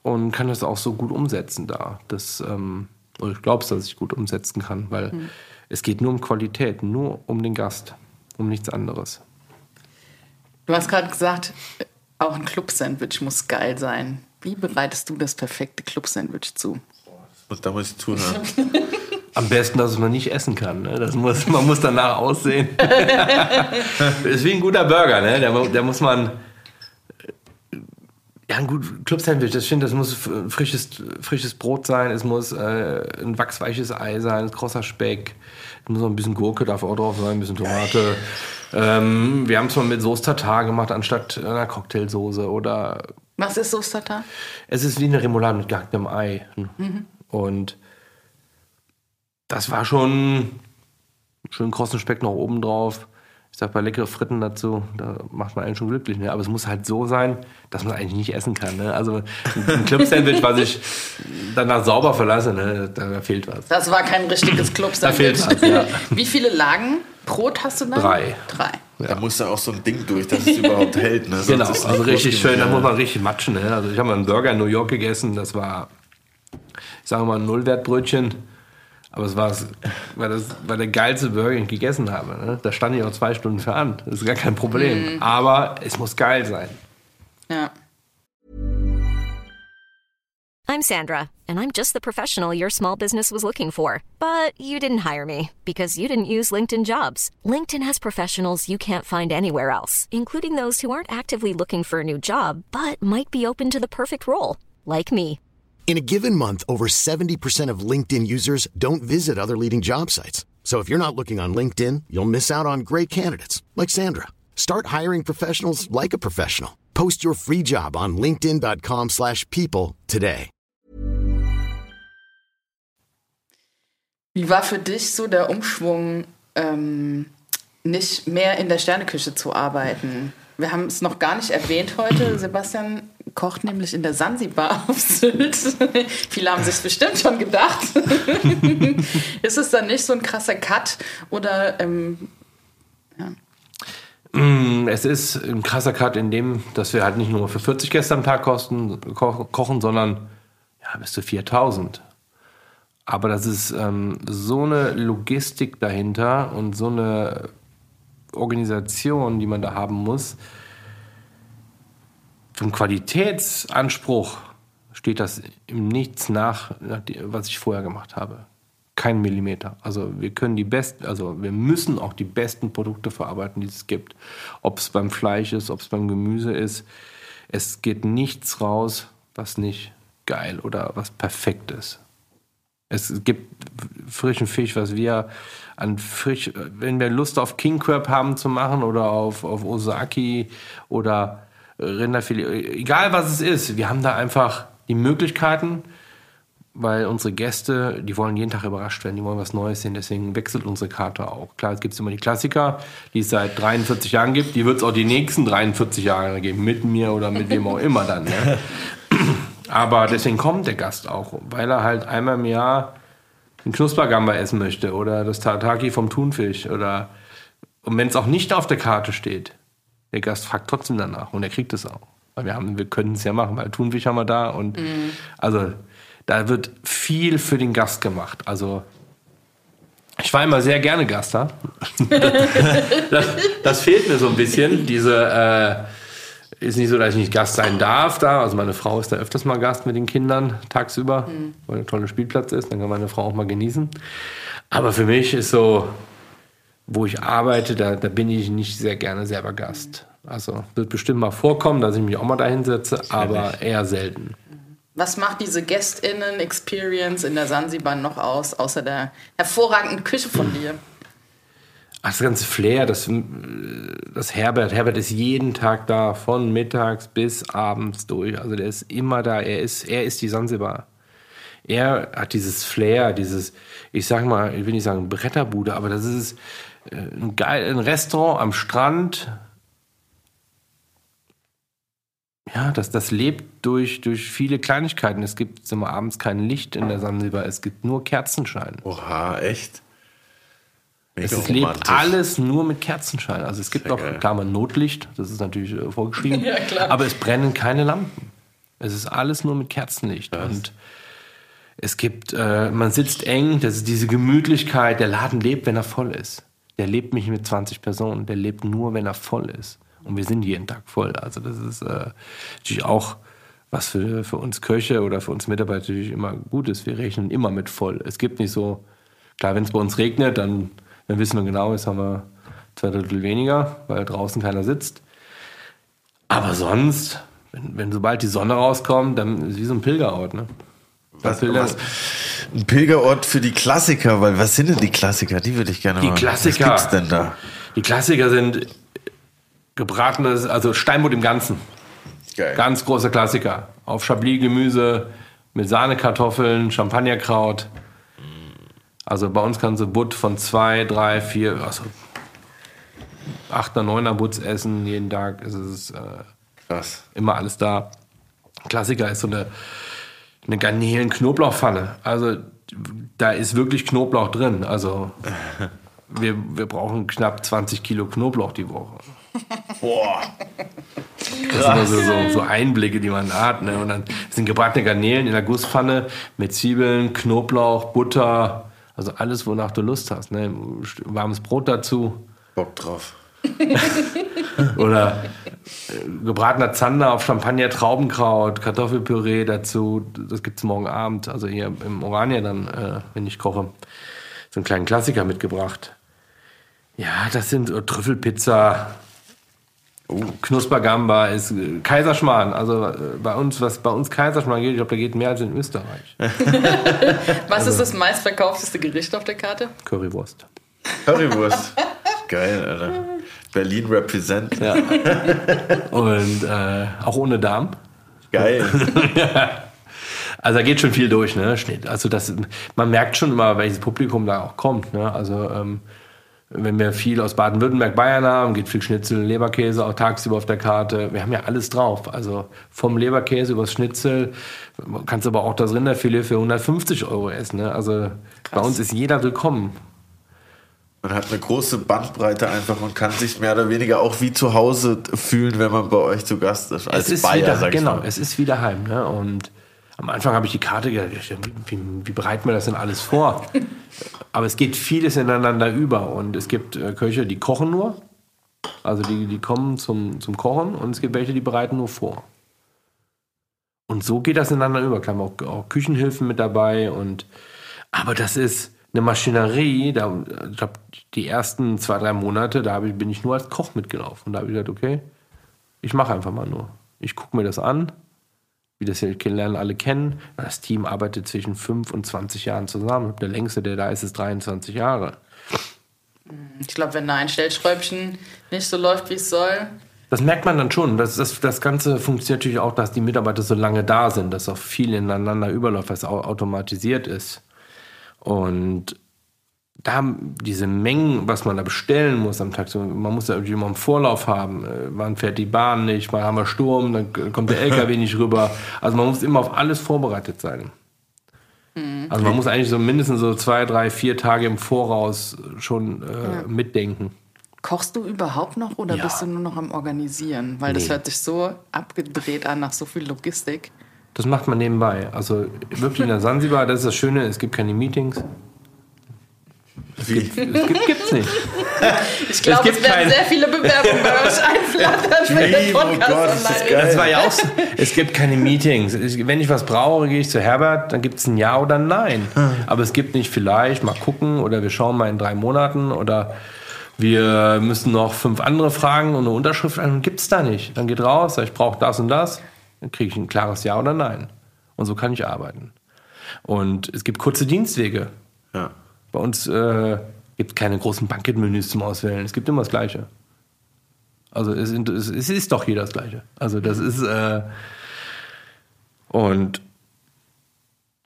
[SPEAKER 3] und kann das auch so gut umsetzen da. Das, ähm, oder ich glaube dass ich gut umsetzen kann, weil mhm. es geht nur um Qualität, nur um den Gast, um nichts anderes.
[SPEAKER 2] Du hast gerade gesagt, auch ein Club-Sandwich muss geil sein. Wie bereitest du das perfekte Club-Sandwich zu?
[SPEAKER 1] Da muss ich zuhören.
[SPEAKER 3] Am besten, dass man nicht essen kann. Ne? Das muss, man muss danach aussehen. das ist wie ein guter Burger. Ne? Der, der muss man. Ja, ein gut Club-Sandwich, das finde das muss frisches, frisches Brot sein, es muss äh, ein wachsweiches Ei sein, ein krosser Speck, es muss noch ein bisschen Gurke, darf auch drauf sein, ein bisschen Tomate. Ähm, wir haben es mal mit Soße Tartar gemacht, anstatt einer Cocktailsoße oder.
[SPEAKER 2] Was ist Soße Tartar?
[SPEAKER 3] Es ist wie eine Remoulade mit gehacktem Ei. Mhm. Und das war schon schön krossen Speck noch oben drauf. Ich sag bei leckere Fritten dazu, da macht man einen schon glücklich. Ne? Aber es muss halt so sein, dass man eigentlich nicht essen kann. Ne? Also ein Club-Sandwich, was ich danach sauber verlasse, ne? da fehlt was.
[SPEAKER 2] Das war kein richtiges Club-Sandwich.
[SPEAKER 3] da fehlt was, ja.
[SPEAKER 2] Wie viele Lagen Brot hast du dann?
[SPEAKER 3] Drei.
[SPEAKER 2] Drei.
[SPEAKER 1] Ja. Da muss da auch so ein Ding durch, dass es überhaupt hält. Ne?
[SPEAKER 3] genau, also richtig schön, da muss man richtig matschen. Ne? Also ich habe mal einen Burger in New York gegessen, das war, ich sage mal, ein Nullwertbrötchen aber es war, weil das war der geilste Burger, den ich gegessen habe. Ne? Da stand ich auch zwei Stunden für an. Das ist gar kein Problem. Mhm. Aber es muss geil sein.
[SPEAKER 2] Ja.
[SPEAKER 4] I'm Sandra, and I'm just the professional your small business was looking for. But you didn't hire me because you didn't use LinkedIn jobs. LinkedIn has professionals you can't find anywhere else, including those who aren't actively looking for a new job, but might be open to the perfect role, like me.
[SPEAKER 5] In a given month, over 70% of LinkedIn users don't visit other leading job sites. So if you're not looking on LinkedIn, you'll miss out on great candidates like Sandra. Start hiring professionals like a professional. Post your free job on linkedin.com/people today.
[SPEAKER 2] Wie war für dich so der Umschwung, ähm, nicht mehr in der Sterneküche zu arbeiten? Wir haben es noch gar nicht erwähnt heute. Sebastian kocht nämlich in der Sansibar auf Sylt. Viele haben sich bestimmt schon gedacht. ist es dann nicht so ein krasser Cut oder ähm, ja.
[SPEAKER 3] Mm, es ist ein krasser Cut in dem, dass wir halt nicht nur für 40 Gäste am Tag kosten, ko kochen, sondern ja, bis zu 4000. Aber das ist ähm, so eine Logistik dahinter und so eine Organisation, die man da haben muss, zum Qualitätsanspruch steht das im Nichts nach, was ich vorher gemacht habe. Kein Millimeter. Also wir können die besten, also wir müssen auch die besten Produkte verarbeiten, die es gibt. Ob es beim Fleisch ist, ob es beim Gemüse ist. Es geht nichts raus, was nicht geil oder was perfekt ist. Es gibt frischen Fisch, was wir an frisch, wenn wir Lust auf King Crab haben zu machen oder auf, auf Osaki oder Rinderfilet, egal was es ist, wir haben da einfach die Möglichkeiten, weil unsere Gäste, die wollen jeden Tag überrascht werden, die wollen was Neues sehen, deswegen wechselt unsere Karte auch. Klar, es gibt immer die Klassiker, die es seit 43 Jahren gibt, die wird es auch die nächsten 43 Jahre geben, mit mir oder mit wem auch immer dann. Ne? Aber deswegen kommt der Gast auch, weil er halt einmal im Jahr einen Knuspergamba essen möchte oder das Tataki vom Thunfisch oder und wenn es auch nicht auf der Karte steht, der Gast fragt trotzdem danach und er kriegt es auch. Weil wir haben, wir können es ja machen, weil Thunfisch haben wir da und mhm. also da wird viel für den Gast gemacht. Also ich war immer sehr gerne Gast da. das, das, fehlt mir so ein bisschen. Diese äh, ist nicht so, dass ich nicht Gast sein darf da. Also meine Frau ist da öfters mal Gast mit den Kindern tagsüber, mhm. weil ein toller Spielplatz ist. Dann kann meine Frau auch mal genießen. Aber für mich ist so, wo ich arbeite, da, da bin ich nicht sehr gerne selber Gast. Also wird bestimmt mal vorkommen, dass ich mich auch mal da hinsetze, aber eher selten.
[SPEAKER 2] Was macht diese Gästinnen-Experience in der Sansibar noch aus, außer der hervorragenden Küche von dir?
[SPEAKER 3] Das ganze Flair, das, das Herbert. Herbert ist jeden Tag da, von mittags bis abends durch. Also der ist immer da. Er ist, er ist die Sansibar. Er hat dieses Flair, dieses, ich sag mal, ich will nicht sagen Bretterbude, aber das ist äh, ein, geil, ein Restaurant am Strand, ja, das, das lebt durch, durch viele Kleinigkeiten. Es gibt immer abends kein Licht in der Sansibar, es gibt nur Kerzenschein.
[SPEAKER 1] Oha, echt?
[SPEAKER 3] Mega es lebt alles nur mit Kerzenschein. Also es gibt Sehr auch, geil. klar, mal Notlicht, das ist natürlich äh, vorgeschrieben, ja, aber es brennen keine Lampen. Es ist alles nur mit Kerzenlicht. Was? Und es gibt, äh, man sitzt eng, das ist diese Gemütlichkeit, der Laden lebt, wenn er voll ist. Der lebt nicht mit 20 Personen, der lebt nur, wenn er voll ist. Und wir sind jeden Tag voll. Also das ist äh, natürlich auch was für, für uns Köche oder für uns Mitarbeiter natürlich immer gut ist. Wir rechnen immer mit voll. Es gibt nicht so, klar, wenn es bei uns regnet, dann, dann wissen wir genau, jetzt haben wir zwei Drittel weniger, weil draußen keiner sitzt. Aber sonst, wenn, wenn sobald die Sonne rauskommt, dann ist es wie so ein Pilgerort. Ne?
[SPEAKER 1] Was, Pilger, was, ein Pilgerort für die Klassiker, weil was sind denn die Klassiker? Die würde ich gerne
[SPEAKER 3] die mal. Die Klassiker.
[SPEAKER 1] Was gibt's denn da?
[SPEAKER 3] Die Klassiker sind gebratenes, also Steinbutt im Ganzen. Geil. Ganz großer Klassiker. Auf Chablis-Gemüse mit Sahnekartoffeln, Champagnerkraut. Also bei uns kannst du Butt von zwei, drei, vier, also achter, neuner Butts essen jeden Tag. Es ist äh, Krass. immer alles da. Klassiker ist so eine, eine Garnelen-Knoblauchpfanne. Also da ist wirklich Knoblauch drin. Also wir, wir brauchen knapp 20 Kilo Knoblauch die Woche. Boah. Das sind also so, so, Einblicke, die man hat. Ne? Und dann sind gebratene Garnelen in der Gusspfanne mit Zwiebeln, Knoblauch, Butter, also alles, wonach du Lust hast. Ne? Warmes Brot dazu.
[SPEAKER 1] Bock drauf.
[SPEAKER 3] Oder äh, gebratener Zander auf Champagner, Traubenkraut, Kartoffelpüree dazu. Das gibt es morgen Abend, also hier im Orania dann, äh, wenn ich koche. So einen kleinen Klassiker mitgebracht. Ja, das sind Trüffelpizza, Oh. Knuspergamba ist äh, Kaiserschmarrn. Also äh, bei uns, was bei uns Kaiserschmarrn geht, ich glaube, da geht mehr als in Österreich.
[SPEAKER 2] was also, ist das meistverkaufteste Gericht auf der Karte?
[SPEAKER 3] Currywurst.
[SPEAKER 1] Currywurst. Geil, Alter. Berlin represent. Ja.
[SPEAKER 3] Und äh, auch ohne Darm.
[SPEAKER 1] Geil.
[SPEAKER 3] Also da geht schon viel durch, ne? Also das, man merkt schon immer, welches Publikum da auch kommt. Ne? Also ähm, wenn wir viel aus Baden-Württemberg, Bayern haben, geht viel Schnitzel, Leberkäse auch tagsüber auf der Karte. Wir haben ja alles drauf. Also vom Leberkäse übers Schnitzel. Kannst aber auch das Rinderfilet für 150 Euro essen. Ne? Also Krass. bei uns ist jeder willkommen.
[SPEAKER 1] Man hat eine große Bandbreite einfach und kann sich mehr oder weniger auch wie zu Hause fühlen, wenn man bei euch zu Gast ist.
[SPEAKER 3] Als es ist Bayer, wieder, genau, mal. es ist wieder heim. Ne? Und am Anfang habe ich die Karte gedacht, wie, wie bereiten wir das denn alles vor? Aber es geht vieles ineinander über und es gibt äh, Köche, die kochen nur, also die, die kommen zum, zum Kochen und es gibt welche, die bereiten nur vor. Und so geht das ineinander über. Klar, auch, auch Küchenhilfen mit dabei und aber das ist eine Maschinerie, da, ich glaube, die ersten zwei, drei Monate, da ich, bin ich nur als Koch mitgelaufen. Und da habe ich gesagt, okay, ich mache einfach mal nur. Ich gucke mir das an, wie das hier lernen alle kennen. Das Team arbeitet zwischen 5 und 20 Jahren zusammen. Der längste, der da ist, ist 23 Jahre.
[SPEAKER 2] Ich glaube, wenn da ein Stellschräubchen nicht so läuft, wie es soll,
[SPEAKER 3] Das merkt man dann schon. Das, das, das Ganze funktioniert natürlich auch, dass die Mitarbeiter so lange da sind, dass auch viel ineinander überläuft, was au- automatisiert ist. Und da haben diese Mengen, was man da bestellen muss am Tag, so, man muss ja irgendwie immer einen Vorlauf haben. Äh, Wann fährt die Bahn nicht, wann haben wir Sturm, dann kommt der LKW nicht rüber. Also man muss immer auf alles vorbereitet sein. Also man muss eigentlich so mindestens so zwei, drei, vier Tage im Voraus schon äh, mitdenken.
[SPEAKER 2] kochst du überhaupt noch oder
[SPEAKER 3] Ja.
[SPEAKER 2] bist du nur noch am Organisieren? Weil das
[SPEAKER 3] Nee.
[SPEAKER 2] hört sich so abgedreht an nach so viel Logistik.
[SPEAKER 3] Das macht man nebenbei. Also wirklich in der Sansibar, das ist das Schöne, es gibt keine Meetings.
[SPEAKER 1] Wie?
[SPEAKER 3] Es gibt, gibt's nicht.
[SPEAKER 2] Ich glaube, es,
[SPEAKER 3] gibt
[SPEAKER 2] werden
[SPEAKER 3] kein-
[SPEAKER 2] sehr viele Bewerbungen bei euch einflattern, wenn der
[SPEAKER 1] Oh
[SPEAKER 2] Podcast
[SPEAKER 1] Gott, ist das
[SPEAKER 2] online
[SPEAKER 1] geil.
[SPEAKER 3] Das war ja auch so. Es gibt keine Meetings. Ich- Wenn ich was brauche, gehe ich zu Herbert, dann gibt es ein Ja oder ein Nein. Aber es gibt nicht vielleicht, mal gucken oder wir schauen mal in drei Monaten oder wir müssen noch fünf andere Fragen und eine Unterschrift an. Gibt es da nicht. Dann geht raus, sag, ich brauche das und das. Dann kriege ich ein klares Ja oder Nein. Und so kann ich arbeiten. Und es gibt kurze Dienstwege.
[SPEAKER 1] Ja.
[SPEAKER 3] Bei uns äh, gibt es keine großen Banketmenüs zum Auswählen. Es gibt immer das Gleiche. Also es, es, es ist doch jeder das Gleiche. Also das ist äh, und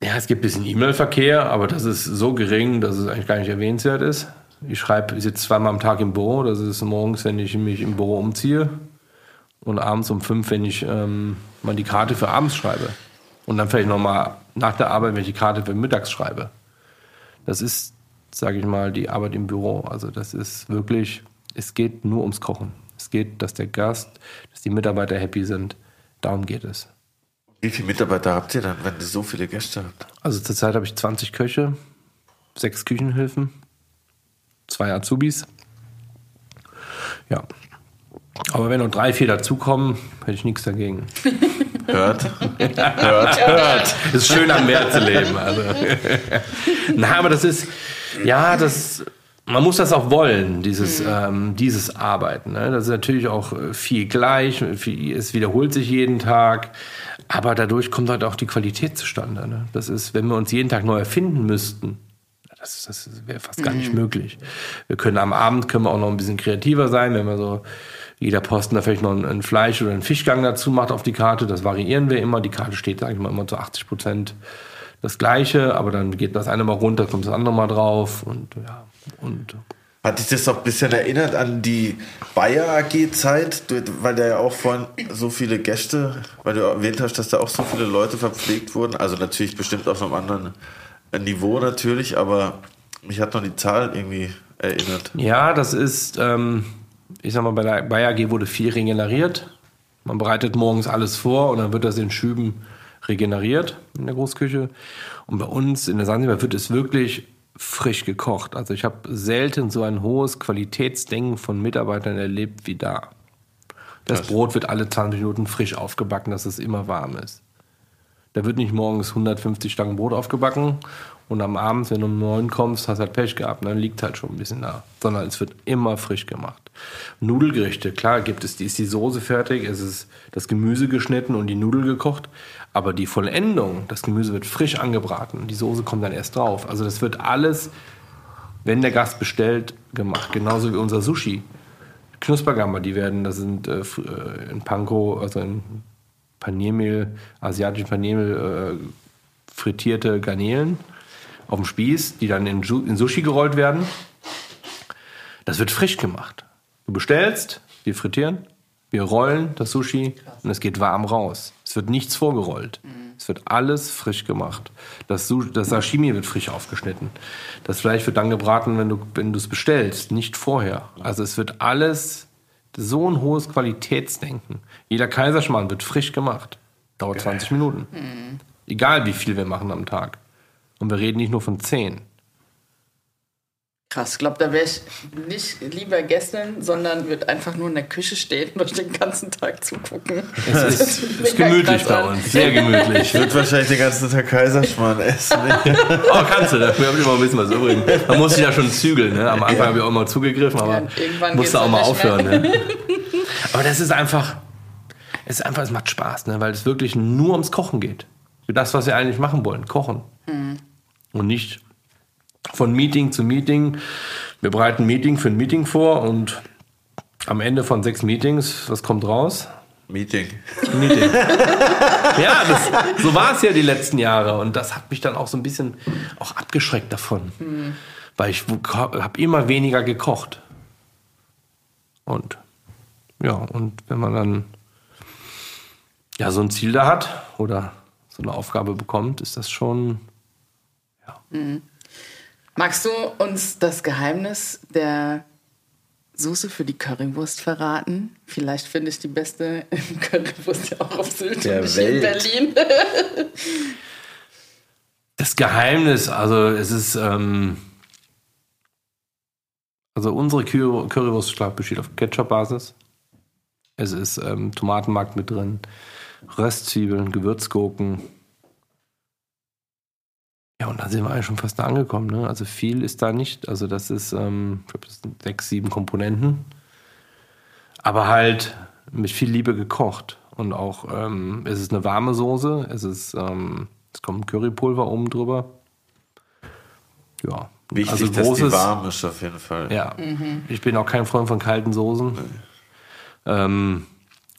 [SPEAKER 3] ja, es gibt ein bisschen E-Mail-Verkehr, aber das ist so gering, dass es eigentlich gar nicht erwähnenswert ist. Ich schreibe, ich sitze zweimal am Tag im Büro. Das ist morgens, wenn ich mich im Büro umziehe und abends um fünf, wenn ich ähm, mal die Karte für abends schreibe. Und dann vielleicht nochmal nach der Arbeit, wenn ich die Karte für mittags schreibe. Das ist, sage ich mal, die Arbeit im Büro. Also das ist wirklich, es geht nur ums Kochen. Es geht, dass der Gast, dass die Mitarbeiter happy sind. Darum geht es.
[SPEAKER 1] Wie viele Mitarbeiter habt ihr dann, wenn ihr so viele Gäste habt?
[SPEAKER 3] Also zurzeit habe ich 20 Köche, sechs Küchenhilfen, zwei Azubis. Ja. Aber wenn noch drei, vier dazukommen, hätte ich nichts dagegen.
[SPEAKER 1] Hört? Hört?
[SPEAKER 3] hört. Es ist schön am Meer zu leben. Also. Na, aber das ist, ja, das, man muss das auch wollen, dieses, ähm, dieses Arbeiten. Ne? Das ist natürlich auch äh, viel gleich, viel, es wiederholt sich jeden Tag, aber dadurch kommt halt auch die Qualität zustande. Ne? Das ist, wenn wir uns jeden Tag neu erfinden müssten, das, das wäre fast gar nicht möglich. Wir können am Abend können wir auch noch ein bisschen kreativer sein, wenn wir so jeder Posten da vielleicht noch ein, ein Fleisch oder einen Fischgang dazu macht auf die Karte. Das variieren wir immer. Die Karte steht, sage ich mal, immer zu 80 Prozent das Gleiche, aber dann geht das eine mal runter, kommt das andere mal drauf und ja und
[SPEAKER 1] Hat dich das auch ein bisschen erinnert an die Bayer AG-Zeit, weil da ja auch vorhin so viele Gäste, weil du erwähnt hast, dass da auch so viele Leute verpflegt wurden. Also natürlich bestimmt auf einem anderen Niveau natürlich, aber mich hat noch die Zahl irgendwie erinnert.
[SPEAKER 3] Ja, das ist, ähm, ich sag mal, bei der Bayer AG wurde viel regeneriert. Man bereitet morgens alles vor und dann wird das in Schüben regeneriert in der Großküche. Und bei uns in der Sansibar wird es wirklich frisch gekocht. Also ich habe selten so ein hohes Qualitätsdenken von Mitarbeitern erlebt wie da. Das
[SPEAKER 1] Krass.
[SPEAKER 3] Brot wird alle 20 Minuten frisch aufgebacken, dass es immer warm ist. Da wird nicht morgens 150 Stangen Brot aufgebacken und am Abend, wenn du um 9 kommst, hast du halt Pech gehabt. Dann liegt halt schon ein bisschen da. Sondern es wird immer frisch gemacht. Nudelgerichte, klar gibt es, die ist die Soße fertig, es ist das Gemüse geschnitten und die Nudel gekocht. Aber die Vollendung, das Gemüse wird frisch angebraten. Die Soße kommt dann erst drauf. Also das wird alles, wenn der Gast bestellt, gemacht. Genauso wie unser Sushi. Knuspergamba, die werden, das sind äh, äh, in Panko, also in Paniermehl, asiatischen Paniermehl, äh, frittierte Garnelen auf dem Spieß, die dann in, in Sushi gerollt werden. Das wird frisch gemacht. Du bestellst, wir frittieren, wir rollen das Sushi und es geht warm raus. Es wird nichts vorgerollt. Es wird alles frisch gemacht. Das, das Sashimi wird frisch aufgeschnitten. Das Fleisch wird dann gebraten, wenn du wenn du es bestellst, nicht vorher. Also es wird alles so ein hohes Qualitätsdenken. Jeder Kaiserschmarrn wird frisch gemacht. Dauert 20 Minuten. Egal wie viel wir machen am Tag. Und wir reden nicht nur von 10.
[SPEAKER 2] Krass, ich glaube, da wäre ich nicht lieber Gästin, sondern würde einfach nur in der Küche stehen und den ganzen Tag zugucken.
[SPEAKER 3] Es ist,
[SPEAKER 2] Das
[SPEAKER 3] ist gemütlich bei uns. Sehr gemütlich.
[SPEAKER 1] Ich würde wahrscheinlich den ganzen Tag Kaiserschmarrn essen.
[SPEAKER 3] Oh, kannst du, dafür habe ich immer ein bisschen was übrig. Man muss sich ja schon zügeln. Ne? Am Anfang habe ich auch immer zugegriffen, aber
[SPEAKER 2] Ja, irgendwann
[SPEAKER 3] musste auch mal aufhören. Ne? Aber das ist einfach, es ist einfach, es macht Spaß, ne? weil es wirklich nur ums Kochen geht. Für das, was wir eigentlich machen wollen, kochen. Und nicht von Meeting zu Meeting. Wir bereiten Meeting für ein Meeting vor und am Ende von sechs Meetings, was kommt raus?
[SPEAKER 1] Meeting.
[SPEAKER 3] Meeting. ja, das, so war es ja die letzten Jahre. Und das hat mich dann auch so ein bisschen auch abgeschreckt davon. Weil ich habe immer weniger gekocht. Und ja, und wenn man dann ja so ein Ziel da hat oder so eine Aufgabe bekommt, ist das schon.
[SPEAKER 2] Magst du uns das Geheimnis der Soße für die Currywurst verraten? Vielleicht finde ich die beste Currywurst ja auch auf Sylt
[SPEAKER 1] Der
[SPEAKER 2] und nicht
[SPEAKER 1] Welt.
[SPEAKER 2] in Berlin.
[SPEAKER 3] Das Geheimnis, also es ist, ähm, also unsere Curry Currywurst besteht auf Ketchup-Basis. Es ist ähm, Tomatenmark mit drin, Röstzwiebeln, Gewürzgurken. Ja, und dann sind wir eigentlich schon fast da angekommen. Ne? Also viel ist da nicht. Also das ist, ähm, ich glaube, das sind sechs, sieben Komponenten. Aber halt mit viel Liebe gekocht. Und auch, ähm, es ist eine warme Soße. Es ist, ähm, es kommt Currypulver oben drüber. Ja.
[SPEAKER 1] Wichtig,
[SPEAKER 3] also
[SPEAKER 1] dass die
[SPEAKER 3] großes,
[SPEAKER 1] warm ist auf jeden Fall.
[SPEAKER 3] ja. Ich bin auch kein Freund von kalten Soßen. Ähm,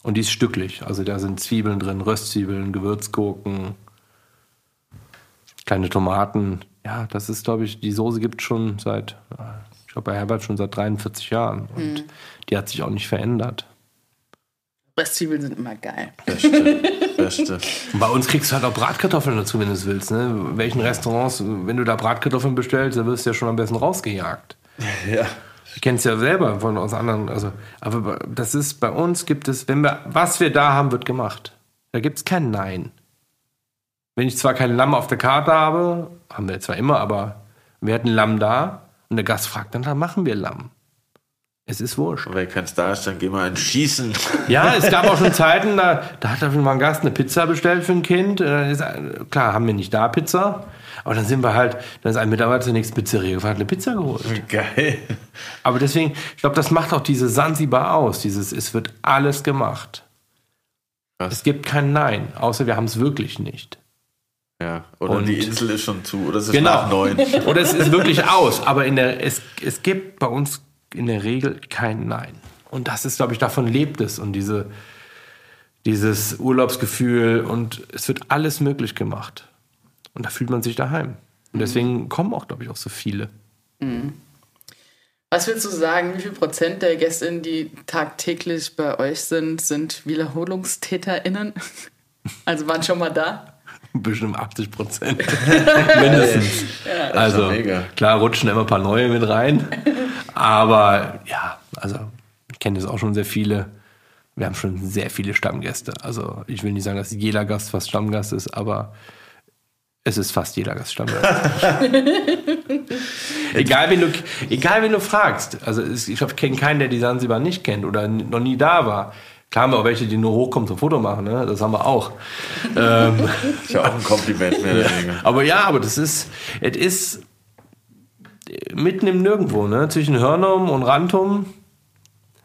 [SPEAKER 3] und die ist stücklich. Also da sind Zwiebeln drin, Röstzwiebeln, Gewürzgurken, kleine Tomaten. Ja, das ist, glaube ich, die Soße gibt schon seit, ich glaube, bei Herbert schon seit 43 Jahren. Und die hat sich auch nicht verändert.
[SPEAKER 2] Röstzwiebeln sind immer geil.
[SPEAKER 1] Beste. Beste.
[SPEAKER 3] Und bei uns kriegst du halt auch Bratkartoffeln dazu, wenn du es willst. Ne? In welchen Restaurants, wenn du da Bratkartoffeln bestellst, dann wirst du ja schon am besten rausgejagt.
[SPEAKER 1] Ja.
[SPEAKER 3] Ich kenne es ja selber von uns anderen. Also, aber das ist bei uns gibt es, wenn wir, was wir da haben, wird gemacht. Da gibt es kein Nein. Wenn ich zwar kein Lamm auf der Karte habe, haben wir zwar immer, aber wir hatten Lamm da und der Gast fragt dann, dann machen wir Lamm. Es ist wurscht.
[SPEAKER 1] Und wenn keins da ist, dann gehen wir ein Schießen.
[SPEAKER 3] Ja, es gab auch schon Zeiten, da, da hat mal ein Gast eine Pizza bestellt für ein Kind. Äh, Ist, klar, haben wir nicht da Pizza. Aber dann sind wir halt, dann ist ein Mitarbeiter zur nächsten Pizzeria gefahren, hat eine Pizza geholt.
[SPEAKER 1] Geil.
[SPEAKER 3] Aber deswegen, ich glaube, das macht auch diese Sansibar aus. Dieses, es wird alles gemacht.
[SPEAKER 1] Krass.
[SPEAKER 3] Es gibt kein Nein, außer wir haben es wirklich nicht.
[SPEAKER 1] Ja. Oder
[SPEAKER 3] Und-
[SPEAKER 1] die Insel ist schon zu. Oder es ist
[SPEAKER 3] Genau.
[SPEAKER 1] nach neun.
[SPEAKER 3] Oder es ist wirklich aus. Aber in der, es, es gibt bei uns in der Regel kein Nein. Und das ist, glaube ich, davon lebt es. Und diese, dieses Urlaubsgefühl und es wird alles möglich gemacht. Und da fühlt man sich daheim. Und deswegen kommen auch, glaube ich, auch so viele.
[SPEAKER 2] Was willst du sagen? Wie viel Prozent der Gästinnen, die tagtäglich bei euch sind, sind WiederholungstäterInnen? Also waren schon mal da?
[SPEAKER 3] Bestimmt 80 Prozent. Mindestens. also
[SPEAKER 1] mega.
[SPEAKER 3] klar rutschen immer ein paar neue mit rein. Aber ja, also ich kenne jetzt auch schon sehr viele. Wir haben schon sehr viele Stammgäste. Also ich will nicht sagen, dass jeder Gast fast Stammgast ist, aber es ist fast jeder Gast Stammgast. egal, wen du, egal wen du fragst. Also ich kenne keinen, der die Sansibar nicht kennt oder noch nie da war. Klar haben wir auch welche, die nur hochkommen zum Foto machen. Ne? Das haben wir auch. ähm,
[SPEAKER 1] Ist ja auch ein Kompliment mehr oder weniger.
[SPEAKER 3] aber ja, aber das ist, es ist mitten im Nirgendwo, ne? Zwischen Hörnum und Rantum.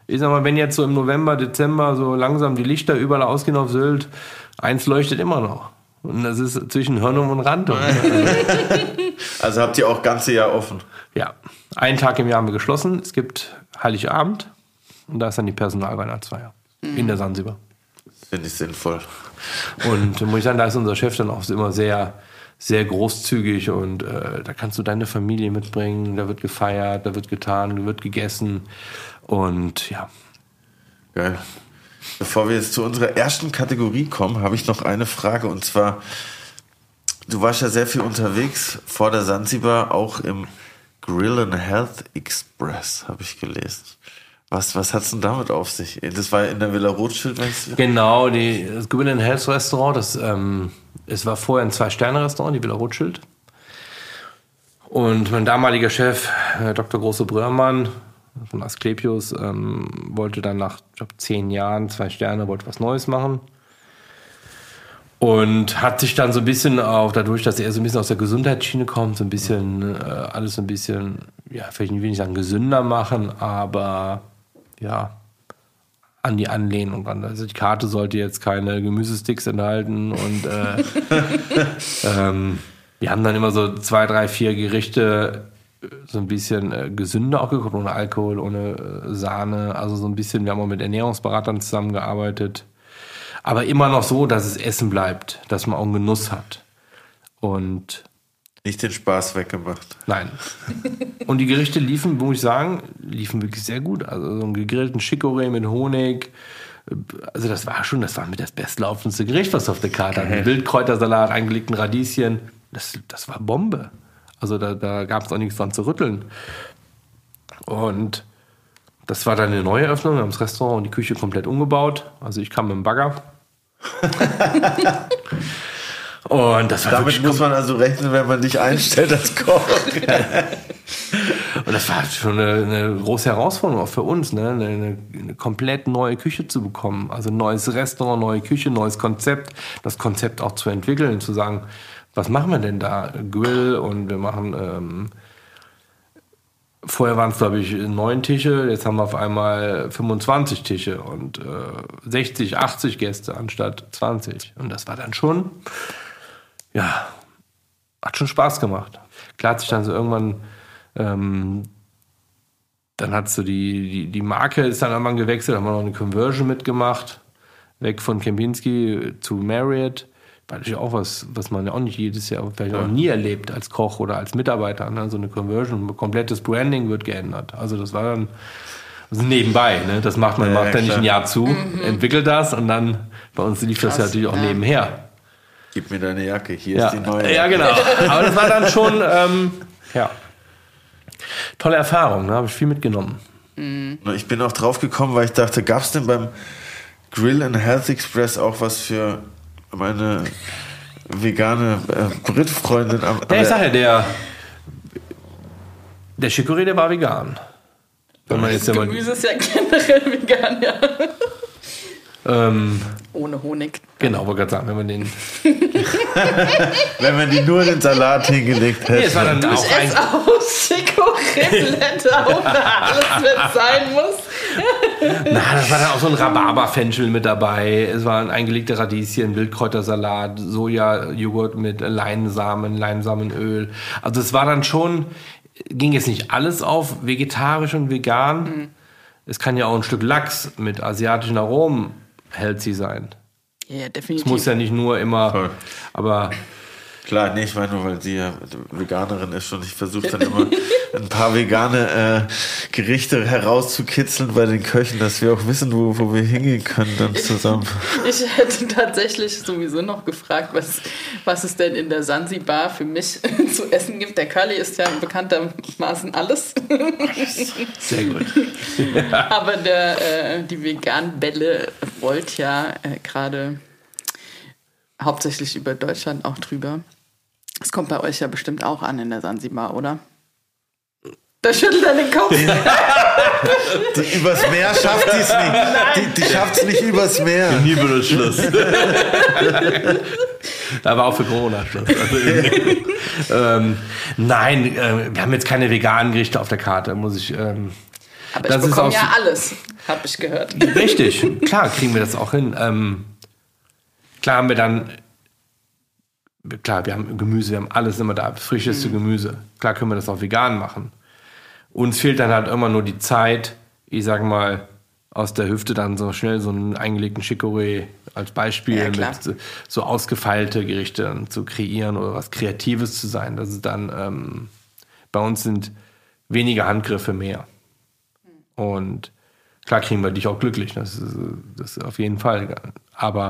[SPEAKER 3] Ich sag mal, wenn jetzt so im November, Dezember so langsam die Lichter überall ausgehen auf Sylt, eins leuchtet immer noch. Und das ist zwischen Hörnum und Rantum.
[SPEAKER 1] Also habt ihr auch ganze Jahr offen.
[SPEAKER 3] ja, einen Tag im Jahr haben wir geschlossen. Es gibt Heiligabend und da ist dann die Personalweihnachtsfeier in der Sansibar.
[SPEAKER 1] Finde ich sinnvoll.
[SPEAKER 3] Und muss ich sagen, da ist unser Chef dann auch immer sehr, sehr großzügig und äh, da kannst du deine Familie mitbringen, da wird gefeiert, da wird getan, da wird gegessen und ja.
[SPEAKER 1] Geil. Bevor wir jetzt zu unserer ersten Kategorie kommen, habe ich noch eine Frage und zwar, du warst ja sehr viel unterwegs vor der Sansibar, auch im Grill and Health Express, habe ich gelesen. Was, was hat's denn damit auf sich? Das war in der Villa Rothschild, wenn
[SPEAKER 3] Genau, die, das Good and Health Restaurant, das, ähm, es war vorher ein Zwei-Sterne-Restaurant, die Villa Rothschild. Und mein damaliger Chef, äh, Dr. Große Bröhrmann von Asklepios, ähm, wollte dann nach, ich glaube, zehn Jahren, zwei Sterne, wollte was Neues machen. Und hat sich dann so ein bisschen auch dadurch, dass er so ein bisschen aus der Gesundheitsschiene kommt, so ein bisschen, äh, alles so ein bisschen, ja, vielleicht will ich nicht sagen gesünder machen, aber ja, an die Anlehnung ran. Also die Karte sollte jetzt keine Gemüsesticks enthalten und äh, ähm, wir haben dann immer so zwei, drei, vier Gerichte äh, so ein bisschen äh, gesünder auch geguckt, ohne Alkohol, ohne äh, Sahne. Also so ein bisschen, wir haben auch mit Ernährungsberatern zusammengearbeitet. Aber immer noch so, dass es Essen bleibt, dass man auch einen Genuss hat. Und
[SPEAKER 1] Nicht den Spaß weggemacht.
[SPEAKER 3] Nein. Und die Gerichte liefen, muss ich sagen, liefen wirklich sehr gut. Also so einen gegrillten Chicorée mit Honig. Also das war schon, das war mit das bestlaufendste Gericht, was auf der Karte hat. Mit Wildkräutersalat, eingelegten Radieschen. Das, das war Bombe. Also da, da gab es auch nichts dran zu rütteln. Und das war dann eine Neueröffnung. Wir haben das Restaurant und die Küche komplett umgebaut. Also ich kam mit dem Bagger. und das war
[SPEAKER 1] Damit muss man also rechnen, wenn man dich einstellt als Koch.
[SPEAKER 3] Und das war schon eine, eine große Herausforderung auch für uns, ne? eine, eine, eine komplett neue Küche zu bekommen. Also ein neues Restaurant, neue Küche, neues Konzept, das Konzept auch zu entwickeln, zu sagen, was machen wir denn da? Grill und wir machen, ähm, vorher waren es glaube ich neun Tische, jetzt haben wir auf einmal 25 Tische und äh, 60, 80 Gäste anstatt 20. Und das war dann schon, ja, hat schon Spaß gemacht. Klar hat sich dann so irgendwann ähm, dann hat so die, die, die Marke ist dann irgendwann gewechselt, haben wir noch eine Conversion mitgemacht, weg von Kempinski zu Marriott. War natürlich auch was, was man ja auch nicht jedes Jahr, vielleicht auch nie erlebt als Koch oder als Mitarbeiter. Ne? So eine Conversion, ein komplettes Branding wird geändert. Also das war dann also nebenbei, ne? Das macht man,
[SPEAKER 1] Ja,
[SPEAKER 3] macht ja nicht
[SPEAKER 1] klar.
[SPEAKER 3] ein Jahr zu, entwickelt das und dann bei uns lief das ja
[SPEAKER 2] Krass,
[SPEAKER 3] natürlich auch
[SPEAKER 2] ja.
[SPEAKER 3] nebenher.
[SPEAKER 1] Gib mir deine Jacke, hier
[SPEAKER 3] Ja,
[SPEAKER 1] ist die neue.
[SPEAKER 3] ja genau. Aber das war dann schon, ähm, ja, tolle Erfahrung, da habe ich viel mitgenommen.
[SPEAKER 1] Ich bin auch drauf gekommen, weil ich dachte, gab es denn beim Grill and Health Express auch was für meine vegane äh, Brit-Freundin am
[SPEAKER 3] Ja, ich sag ja, der, der Chicorée, der war vegan. Wenn man jetzt
[SPEAKER 2] Gemüse ist ja generell vegan, ja.
[SPEAKER 3] Ähm,
[SPEAKER 2] Ohne Honig.
[SPEAKER 3] genau, wollte gerade sagen, wenn man den.
[SPEAKER 1] Wenn man die nur in den Salat hingelegt hätte.
[SPEAKER 3] Nee, es war dann auch ein,
[SPEAKER 2] aus ohne alles, es sein muss.
[SPEAKER 3] na, das war dann auch so ein Rhabarber-Fenchel mit dabei. Es waren eingelegte Radieschen, Wildkräutersalat, Soja-Joghurt mit Leinsamen, Leinsamenöl. Also es war dann schon, ging jetzt nicht alles auf vegetarisch und vegan. Es kann ja auch ein Stück Lachs mit asiatischen Aromen healthy sein.
[SPEAKER 2] Ja,
[SPEAKER 3] Es
[SPEAKER 2] definitiv.
[SPEAKER 3] muss ja nicht nur immer,
[SPEAKER 1] Voll.
[SPEAKER 3] aber
[SPEAKER 1] Klar, nee, ich meine nur, weil sie ja Veganerin ist und ich versuche dann immer ein paar vegane äh, Gerichte herauszukitzeln bei den Köchen, dass wir auch wissen, wo, wo wir hingehen können dann zusammen.
[SPEAKER 2] Ich hätte tatsächlich sowieso noch gefragt, was, was es denn in der Sansibar für mich zu essen gibt. Der Curly ist ja bekanntermaßen alles.
[SPEAKER 3] sehr gut.
[SPEAKER 2] Aber der, äh, die Vegan-Bälle rollt ja äh, gerade hauptsächlich über Deutschland auch drüber. Das kommt bei euch ja bestimmt auch an in der Sansibar, oder? Da schüttelt er den Kopf.
[SPEAKER 1] Die, übers Meer schafft die es nicht. Die, die schafft es nicht übers Meer.
[SPEAKER 3] Schluss. da war auch für Corona Schluss. Also, ähm, nein, äh, wir haben jetzt keine veganen Gerichte auf der Karte, muss ich. Ähm,
[SPEAKER 2] Aber
[SPEAKER 3] Das
[SPEAKER 2] ich
[SPEAKER 3] ist
[SPEAKER 2] bekomme
[SPEAKER 3] auch
[SPEAKER 2] ja alles, habe ich gehört.
[SPEAKER 3] richtig, klar kriegen wir das auch hin. Ähm, klar haben wir dann. Klar, wir haben Gemüse, wir haben alles immer da, frischeste Gemüse. Klar können wir das auch vegan machen. Uns fehlt dann halt immer nur die Zeit, ich sag mal, aus der Hüfte dann so schnell so einen eingelegten Chicorée als Beispiel
[SPEAKER 2] Ja,
[SPEAKER 3] mit so- ausgefeilte Gerichte zu kreieren oder was Kreatives zu sein. Das ist dann, ähm, bei uns sind weniger Handgriffe mehr. Und klar kriegen wir dich auch glücklich, das ist, das ist auf jeden Fall. Aber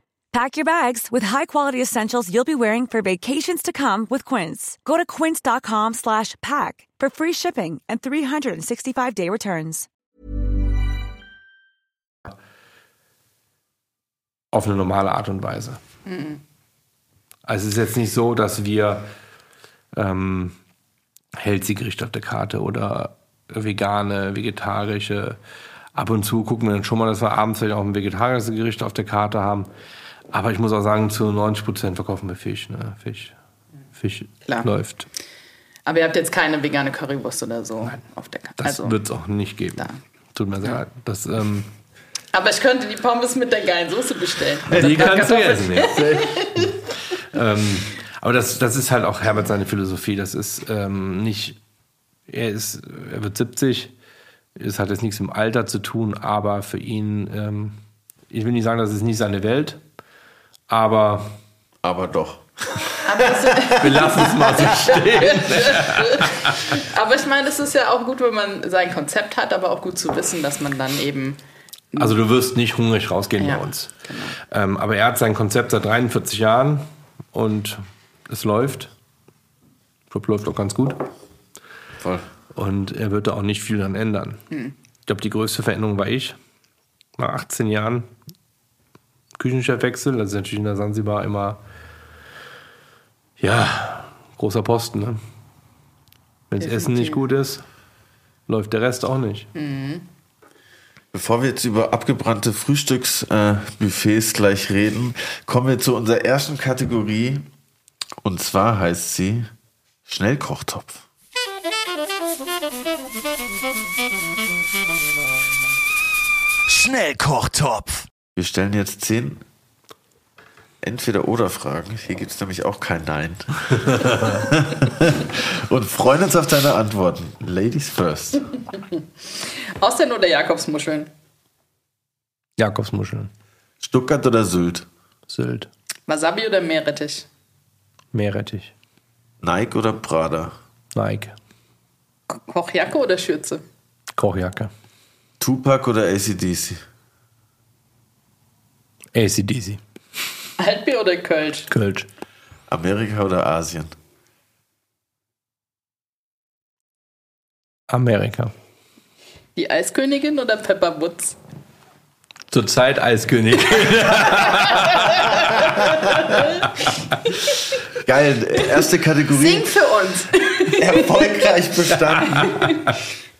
[SPEAKER 6] Pack your bags with high-quality essentials you'll be wearing for vacations to come with Quince. Go to quince.com slash pack for free shipping and 365-day returns.
[SPEAKER 3] auf eine normale Art und Weise. Also es ist jetzt nicht so, dass wir ähm, healthy Gerichte auf der Karte oder vegane, vegetarische. Ab und zu gucken wir dann schon mal, dass wir abends vielleicht auch ein vegetarisches Gericht auf der Karte haben. Aber ich muss auch sagen, zu 90 Prozent verkaufen wir Fisch. Ne? Fisch, Fisch
[SPEAKER 2] Klar.
[SPEAKER 3] läuft.
[SPEAKER 2] Aber ihr habt jetzt keine vegane Currywurst oder so auf der Karte.
[SPEAKER 3] Das
[SPEAKER 2] Also,
[SPEAKER 3] wird es auch nicht geben.
[SPEAKER 2] Da.
[SPEAKER 3] Tut mir sehr leid. Das, ähm,
[SPEAKER 2] aber ich könnte die Pommes mit der geilen Soße bestellen.
[SPEAKER 3] die
[SPEAKER 2] Mit ein paar
[SPEAKER 3] kannst du essen. Ja. ähm, aber das, das ist halt auch Herbert seine Philosophie. Das ist ähm, nicht, er ist, er wird 70, es hat jetzt nichts mit dem Alter zu tun, aber für ihn, ähm, ich will nicht sagen, das ist nicht seine Welt, aber
[SPEAKER 1] Aber doch.
[SPEAKER 3] wir lassen es mal so stehen.
[SPEAKER 2] Aber ich meine, es ist ja auch gut, wenn man sein Konzept hat, aber auch gut zu wissen, dass man dann eben.
[SPEAKER 3] Also du wirst nicht hungrig rausgehen
[SPEAKER 2] Ja,
[SPEAKER 3] bei uns.
[SPEAKER 2] genau.
[SPEAKER 3] Ähm, aber er hat sein Konzept seit 43 Jahren und es läuft. Ich glaube, läuft auch ganz gut.
[SPEAKER 1] Voll.
[SPEAKER 3] Und er wird da auch nicht viel dran ändern. Ich glaube, die größte Veränderung war ich. Nach 18 Jahren Küchenchefwechsel. Das ist natürlich in der Sansibar immer, ja, großer Posten. Ne? Wenn das Essen nicht gut ist, läuft der Rest auch nicht.
[SPEAKER 1] Bevor wir jetzt über abgebrannte Frühstücksbuffets gleich reden, kommen wir zu unserer ersten Kategorie. Und zwar heißt sie Schnellkochtopf.
[SPEAKER 7] Schnellkochtopf.
[SPEAKER 1] Wir stellen jetzt zehn Entweder-Oder-Fragen. Hier gibt es nämlich auch kein Nein. Und freuen uns auf deine Antworten. Ladies first.
[SPEAKER 2] Austern oder Jakobsmuscheln?
[SPEAKER 3] Jakobsmuscheln,
[SPEAKER 1] Stuttgart oder Sylt?
[SPEAKER 3] Sylt,
[SPEAKER 2] Wasabi oder Meerrettich?
[SPEAKER 3] Meerrettich,
[SPEAKER 1] Nike oder Prada?
[SPEAKER 3] Nike,
[SPEAKER 2] Ko- Kochjacke oder Schürze?
[SPEAKER 3] Kochjacke,
[SPEAKER 1] Tupac oder ACDC?
[SPEAKER 3] ACDC,
[SPEAKER 2] Altbier oder Kölsch?
[SPEAKER 3] Kölsch,
[SPEAKER 1] Amerika oder Asien?
[SPEAKER 3] Amerika.
[SPEAKER 2] Die Eiskönigin oder Pepper Woods?
[SPEAKER 3] Zurzeit Eiskönig.
[SPEAKER 1] Geil, erste Kategorie
[SPEAKER 2] Sing für uns!
[SPEAKER 1] erfolgreich bestanden.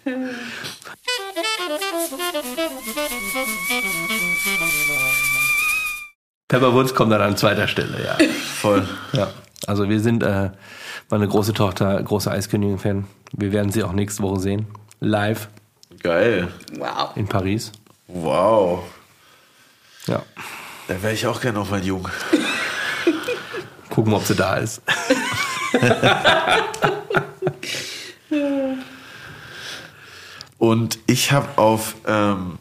[SPEAKER 3] Pepperwoods kommt dann an zweiter Stelle, ja.
[SPEAKER 1] Voll.
[SPEAKER 3] ja. Also wir sind äh, meine große Tochter, große Eiskönigin-Fan. Wir werden sie auch nächste Woche sehen. Live
[SPEAKER 1] Geil.
[SPEAKER 2] Wow.
[SPEAKER 3] in Paris.
[SPEAKER 1] Wow.
[SPEAKER 3] Ja.
[SPEAKER 1] Da wäre ich auch gerne noch mal jung.
[SPEAKER 3] Gucken, ob sie da ist.
[SPEAKER 1] Und ich habe auf ähm,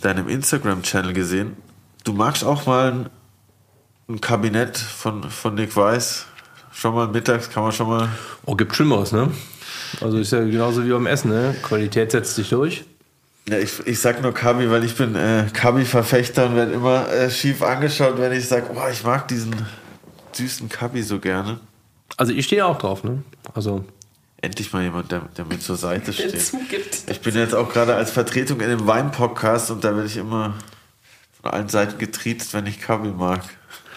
[SPEAKER 1] deinem Instagram-Channel gesehen, du magst auch mal ein, Kabinett von, von Nick Weiss. Schon mal mittags kann man schon mal.
[SPEAKER 3] Oh, gibt Schlimmeres, ne? Also ist ja genauso wie beim Essen, ne? Qualität setzt sich durch.
[SPEAKER 1] Ja, ich, ich sag nur Kabi, weil ich bin äh, Kabi-Verfechter und werde immer äh, schief angeschaut, wenn ich sage, oh, ich mag diesen süßen Kabi so gerne.
[SPEAKER 3] Also ich stehe auch drauf, ne? Also
[SPEAKER 1] Endlich mal jemand, der, der mir zur Seite steht. Ich bin jetzt auch gerade als Vertretung in dem Wein-Podcast und da werde ich immer von allen Seiten getriezt, wenn ich Kabi mag.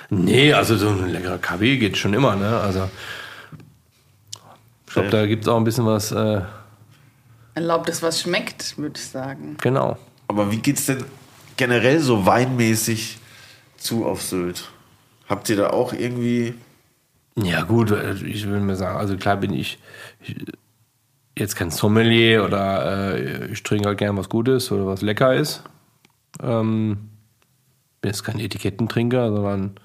[SPEAKER 3] Nee, also so ein leckerer Kaffee geht schon immer, ne? Also ich glaube, da gibt es auch ein bisschen was, äh,
[SPEAKER 2] Erlaubt es, was schmeckt, würde ich sagen.
[SPEAKER 3] genau.
[SPEAKER 1] Aber wie geht's denn generell so weinmäßig zu auf Sylt? Habt ihr da auch irgendwie.
[SPEAKER 3] Ja gut, äh, ich will mir sagen, also klar bin ich, ich jetzt kein Sommelier oder äh, ich trinke halt gern was Gutes oder was lecker ist. Ähm, bin jetzt kein Etikettentrinker, sondern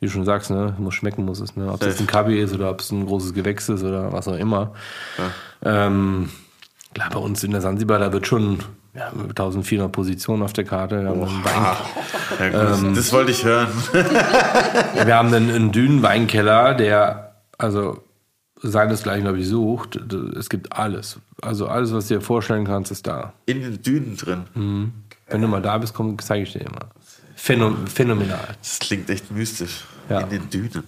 [SPEAKER 3] wie du schon sagst, ne, muss schmecken muss es, ne? Ob es ein Kabi ist oder ob es ein großes Gewächs ist oder was auch immer. Ähm, klar, bei uns in der Sansibar, da wird schon ja, 1400 Positionen auf der Karte. Einen Wein,
[SPEAKER 1] Ja, gut,
[SPEAKER 3] Ähm.
[SPEAKER 1] das wollte ich hören.
[SPEAKER 3] wir haben einen, einen Dünenweinkeller, der also seinesgleichen, glaube ich, sucht. Es gibt alles. Also alles, was du dir vorstellen kannst, ist da.
[SPEAKER 1] In den Dünen drin.
[SPEAKER 3] Wenn du mal da bist, komm, zeige ich dir immer. Phänom phänomenal.
[SPEAKER 1] Das klingt echt mystisch.
[SPEAKER 3] Ja.
[SPEAKER 1] In den Dünen.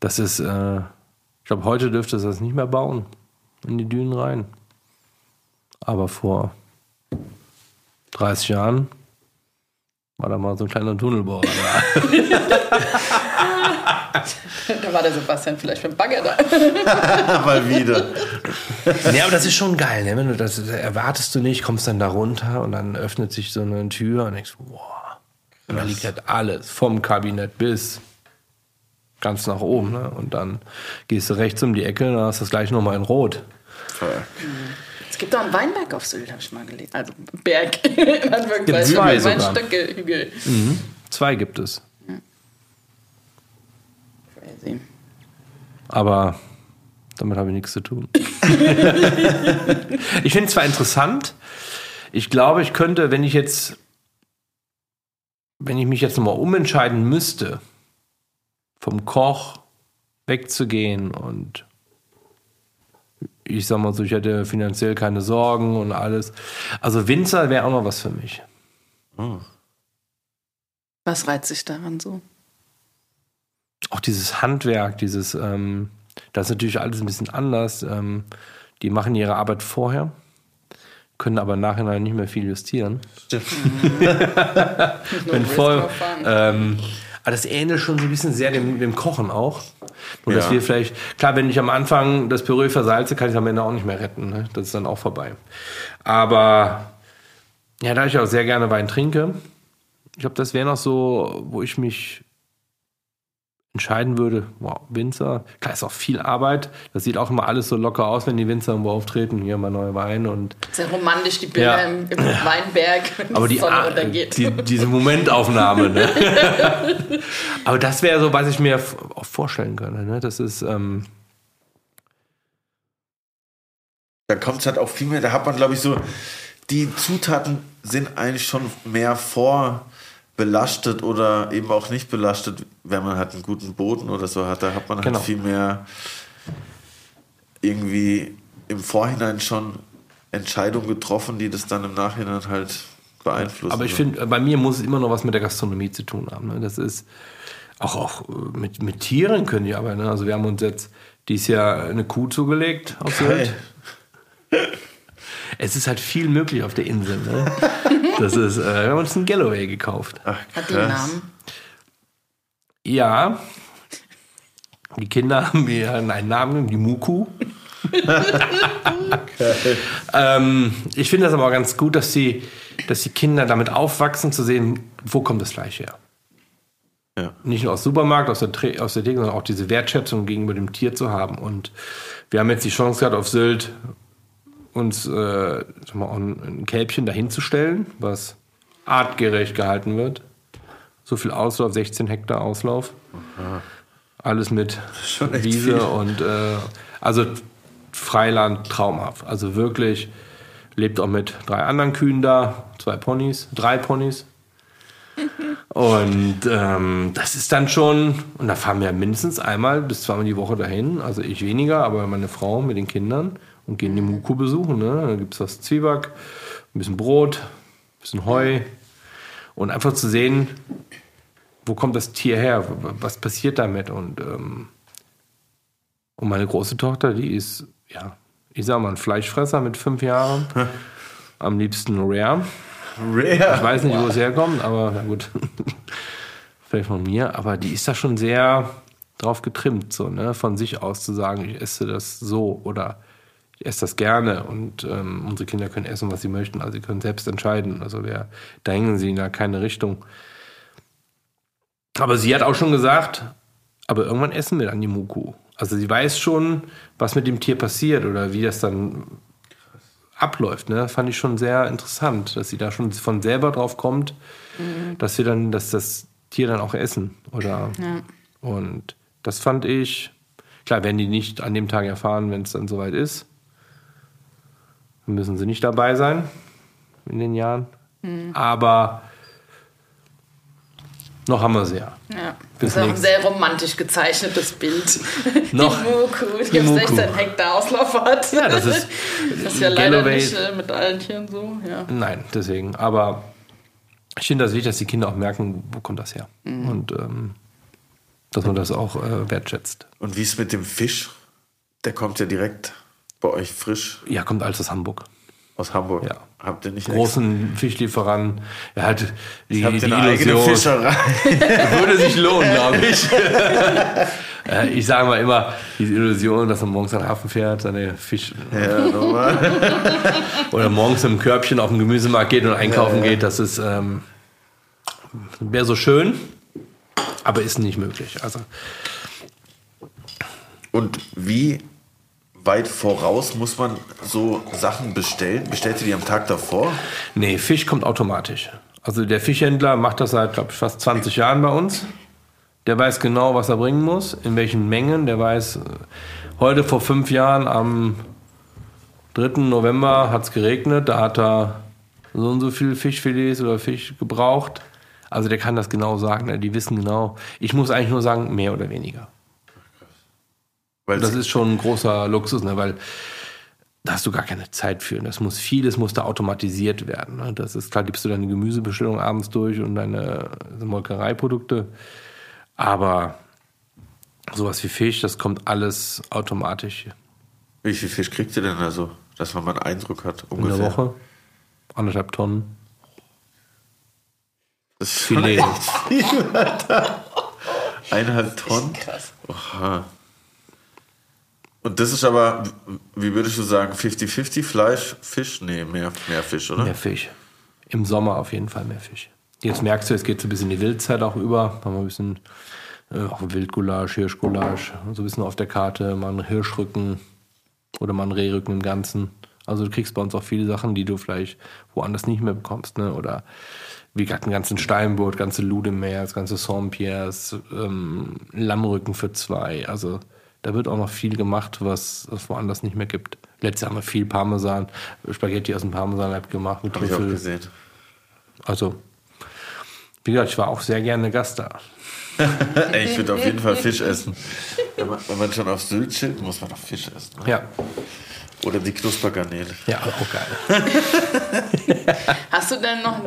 [SPEAKER 3] Das ist, äh, ich glaube, heute dürfte es das nicht mehr bauen. In die Dünen rein. Aber vor 30 Jahren war da mal so ein kleiner Tunnelbohrer da.
[SPEAKER 2] Da war der Sebastian vielleicht für den Bagger da.
[SPEAKER 1] Mal wieder.
[SPEAKER 3] Ja, aber das ist schon geil, ne? Wenn du das erwartest du nicht, kommst dann da runter und dann öffnet sich so eine Tür und denkst, boah, und da liegt halt alles, vom Kabinett bis ganz nach oben, ne? Und dann gehst du rechts um die Ecke, dann hast du das gleich nochmal in Rot.
[SPEAKER 2] Es gibt auch einen Weinberg auf Sylt, habe ich mal gelesen. Also Berg.
[SPEAKER 3] Gibt zwei sogar.
[SPEAKER 2] Weinstöcke-Hügel.
[SPEAKER 3] Zwei gibt es.
[SPEAKER 2] Crazy.
[SPEAKER 3] Aber damit habe ich nichts zu tun. ich finde es zwar interessant, ich glaube, ich könnte, wenn ich jetzt, wenn ich mich jetzt nochmal umentscheiden müsste, vom Koch wegzugehen und ich sag mal so, ich hätte finanziell keine Sorgen und alles. Also Winzer wäre auch noch was für mich.
[SPEAKER 2] Was reizt sich daran so?
[SPEAKER 3] auch dieses Handwerk, dieses, ähm, das ist natürlich alles ein bisschen anders. Ähm, die machen ihre Arbeit vorher, können aber im Nachhinein nicht mehr viel justieren. Bin voll. Ähm, aber das ähnelt schon so ein bisschen sehr dem, dem Kochen auch. Nur, dass
[SPEAKER 1] Ja.
[SPEAKER 3] wir vielleicht, klar, wenn ich am Anfang das Püree versalze, kann ich es am Ende auch nicht mehr retten. Ne? Das ist dann auch vorbei. Aber ja, da ich auch sehr gerne Wein trinke, ich glaube, das wäre noch so, wo ich mich entscheiden würde, wow, Winzer, klar ist auch viel Arbeit. Das sieht auch immer alles so locker aus, wenn die Winzer irgendwo auftreten, hier mal neue Weine und
[SPEAKER 2] Sehr romantisch, die Bilder
[SPEAKER 3] Ja.
[SPEAKER 2] im, im Weinberg, wenn
[SPEAKER 3] aber
[SPEAKER 2] die
[SPEAKER 3] die,
[SPEAKER 2] Sonne untergeht.
[SPEAKER 3] die diese Momentaufnahme, ne? aber das wäre so, was ich mir auch vorstellen könnte, ne? Das ist ähm,
[SPEAKER 1] Da kommt es halt auch viel mehr, da hat man, glaube ich, so, die Zutaten sind eigentlich schon mehr vorbelastet oder eben auch nicht belastet, wenn man halt einen guten Boden oder so hat. Da hat man halt
[SPEAKER 3] Genau.
[SPEAKER 1] viel mehr irgendwie im Vorhinein schon Entscheidungen getroffen, die das dann im Nachhinein halt beeinflussen.
[SPEAKER 3] Aber ich finde, bei mir muss es immer noch was mit der Gastronomie zu tun haben. Ne? Das ist auch, auch äh, mit, mit Tieren können die arbeiten. Ne? Also wir haben uns jetzt dieses Jahr eine Kuh zugelegt auf
[SPEAKER 1] Geil.
[SPEAKER 3] Sylt. Es ist halt viel möglich auf der Insel. Ne? Das ist, äh, wir haben uns einen Galloway gekauft.
[SPEAKER 1] Ach,
[SPEAKER 2] Hat die einen Namen?
[SPEAKER 3] Ja. Die Kinder haben mir einen Namen, die Muku. ähm, ich finde das aber auch ganz gut, dass die, dass die Kinder damit aufwachsen, zu sehen, wo kommt das Fleisch her.
[SPEAKER 1] Ja.
[SPEAKER 3] Nicht nur aus dem Supermarkt, aus der, aus der Theke, sondern auch diese Wertschätzung gegenüber dem Tier zu haben. Und wir haben jetzt die Chance gehabt, auf Sylt uns äh, sag mal, auch ein, Kälbchen dahinzustellen, was artgerecht gehalten wird. So viel Auslauf, 16 Hektar Auslauf. Alles mit Wiese
[SPEAKER 1] viel.
[SPEAKER 3] und äh, also Freiland traumhaft. Also wirklich lebt auch mit drei anderen Kühen da, zwei Ponys, drei Ponys. Und ähm, das ist dann schon, und da fahren wir mindestens einmal bis zweimal die Woche dahin. Also ich weniger, aber meine Frau mit den Kindern und gehen die Muku besuchen. Ne? Da gibt es was Zwieback, ein bisschen Brot, ein bisschen Heu. Und einfach zu sehen, wo kommt das Tier her? Was passiert damit? Und, ähm, und meine große Tochter, die ist, ja, ich sag mal, ein Fleischfresser mit fünf Jahren. Am liebsten Rare. Ich
[SPEAKER 1] Rare.
[SPEAKER 3] weiß nicht, wo es herkommt, aber na gut. Vielleicht von mir. Aber die ist da schon sehr drauf getrimmt, so, ne? Von sich aus zu sagen, ich esse das so oder ich esse das gerne und ähm, unsere Kinder können essen, was sie möchten. Also sie können selbst entscheiden. Also wir drängen sie in da keine Richtung. Aber sie hat auch schon gesagt, aber irgendwann essen wir dann die Muku. Also sie weiß schon, was mit dem Tier passiert oder wie das dann abläuft. Ne? Fand ich schon sehr interessant, dass sie da schon von selber drauf kommt, dass wir dann, dass das Tier dann auch essen. Oder und das fand ich, klar, werden die nicht an dem Tag erfahren, wenn es dann soweit ist. Müssen sie nicht dabei sein in den Jahren. Aber noch haben wir sie ja.
[SPEAKER 2] Ja.
[SPEAKER 3] Bis
[SPEAKER 2] das ist auch ein sehr romantisch gezeichnetes Bild.
[SPEAKER 3] Noch.
[SPEAKER 2] Die Muku, die,
[SPEAKER 3] Die
[SPEAKER 2] auf
[SPEAKER 3] Muku.
[SPEAKER 2] 16 Hektar Auslauf hat.
[SPEAKER 3] Ja, das ist
[SPEAKER 2] das ist ja leider
[SPEAKER 3] Galloway-
[SPEAKER 2] nicht äh, mit allen Tieren so. Ja.
[SPEAKER 3] Nein, deswegen. Aber ich finde das wichtig, dass die Kinder auch merken, wo kommt das her. Und ähm, dass man das auch äh, wertschätzt.
[SPEAKER 1] Und wie ist mit dem Fisch? Der kommt ja direkt bei euch frisch.
[SPEAKER 3] Ja, kommt alles aus Hamburg.
[SPEAKER 1] Aus Hamburg.
[SPEAKER 3] Ja.
[SPEAKER 1] Habt ihr nicht
[SPEAKER 3] Großen Fischlieferanten. Er hat die,
[SPEAKER 1] Habt
[SPEAKER 3] die
[SPEAKER 1] eine eigene
[SPEAKER 3] Illusion.
[SPEAKER 1] Fischerei?
[SPEAKER 3] Würde sich lohnen, glaube ich. Äh, ich sage mal immer, diese Illusion, dass man morgens an den Hafen fährt, seine Fisch
[SPEAKER 1] ja,
[SPEAKER 3] oder morgens im Körbchen auf den Gemüsemarkt geht und einkaufen geht, das ist ähm, wäre so schön, aber ist nicht möglich. Also
[SPEAKER 1] Und wie weit voraus muss man so Sachen bestellen? Bestellt ihr die am Tag davor?
[SPEAKER 3] nee, Fisch kommt automatisch. Also der Fischhändler macht das seit, glaube ich, fast 20 Jahren bei uns. Der weiß genau, was er bringen muss, in welchen Mengen. Der weiß, äh, heute vor fünf Jahren am 3. November hat es geregnet. Da hat er so und so viel Fischfilets oder Fisch gebraucht. Also der kann das genau sagen. ne? Die wissen genau. Ich muss eigentlich nur sagen, mehr oder weniger.
[SPEAKER 1] Weil
[SPEAKER 3] Das ist schon ein großer Luxus, ne? weil da hast du gar keine Zeit für. Das muss vieles muss da automatisiert werden. Ne? Das ist klar, gibst du deine Gemüsebestellung abends durch und deine Molkereiprodukte. Aber sowas wie Fisch, das kommt alles automatisch
[SPEAKER 1] wie viel Fisch kriegt ihr denn also, dass man mal einen Eindruck hat?
[SPEAKER 3] in
[SPEAKER 1] Ungefähr.
[SPEAKER 3] der Woche. Anderthalb Tonnen.
[SPEAKER 1] Das ist
[SPEAKER 3] Filet.
[SPEAKER 1] Eineinhalb Tonnen?
[SPEAKER 2] Krass.
[SPEAKER 1] Oha. Und das ist aber, wie würdest du sagen, 50-50 Fleisch, Fisch? Nee, mehr, mehr Fisch, oder?
[SPEAKER 3] Mehr Fisch. Im Sommer auf jeden Fall mehr Fisch. Jetzt merkst du, es geht so ein bisschen in die Wildzeit auch über. Haben wir ein bisschen äh, Wildgulasch, Hirschgulasch, so ein bisschen auf der Karte, mal einen Hirschrücken oder mal einen Rehrücken im Ganzen. Also du kriegst bei uns auch viele Sachen, die du vielleicht woanders nicht mehr bekommst. Ne? Oder wie gesagt, einen ganzen Steinbutt, ganze Ludemeer, das ganze Saint-Pierres, ähm, Lammrücken für zwei. Also da wird auch noch viel gemacht, was es woanders nicht mehr gibt. Letztes Jahr haben wir viel Parmesan, Spaghetti aus dem Parmesan gemacht mit
[SPEAKER 1] Hab ich auch
[SPEAKER 3] Trüffel.
[SPEAKER 1] gesehen.
[SPEAKER 3] Also, wie gesagt, ich war auch sehr gerne Gast da.
[SPEAKER 1] Ich würde auf jeden Fall Fisch essen. Wenn man, wenn man schon auf Sylt chillt, muss man doch Fisch essen. Ne?
[SPEAKER 3] Ja,
[SPEAKER 1] Oder die Knuspergarnele.
[SPEAKER 3] ja, auch geil.
[SPEAKER 2] Hast du denn noch,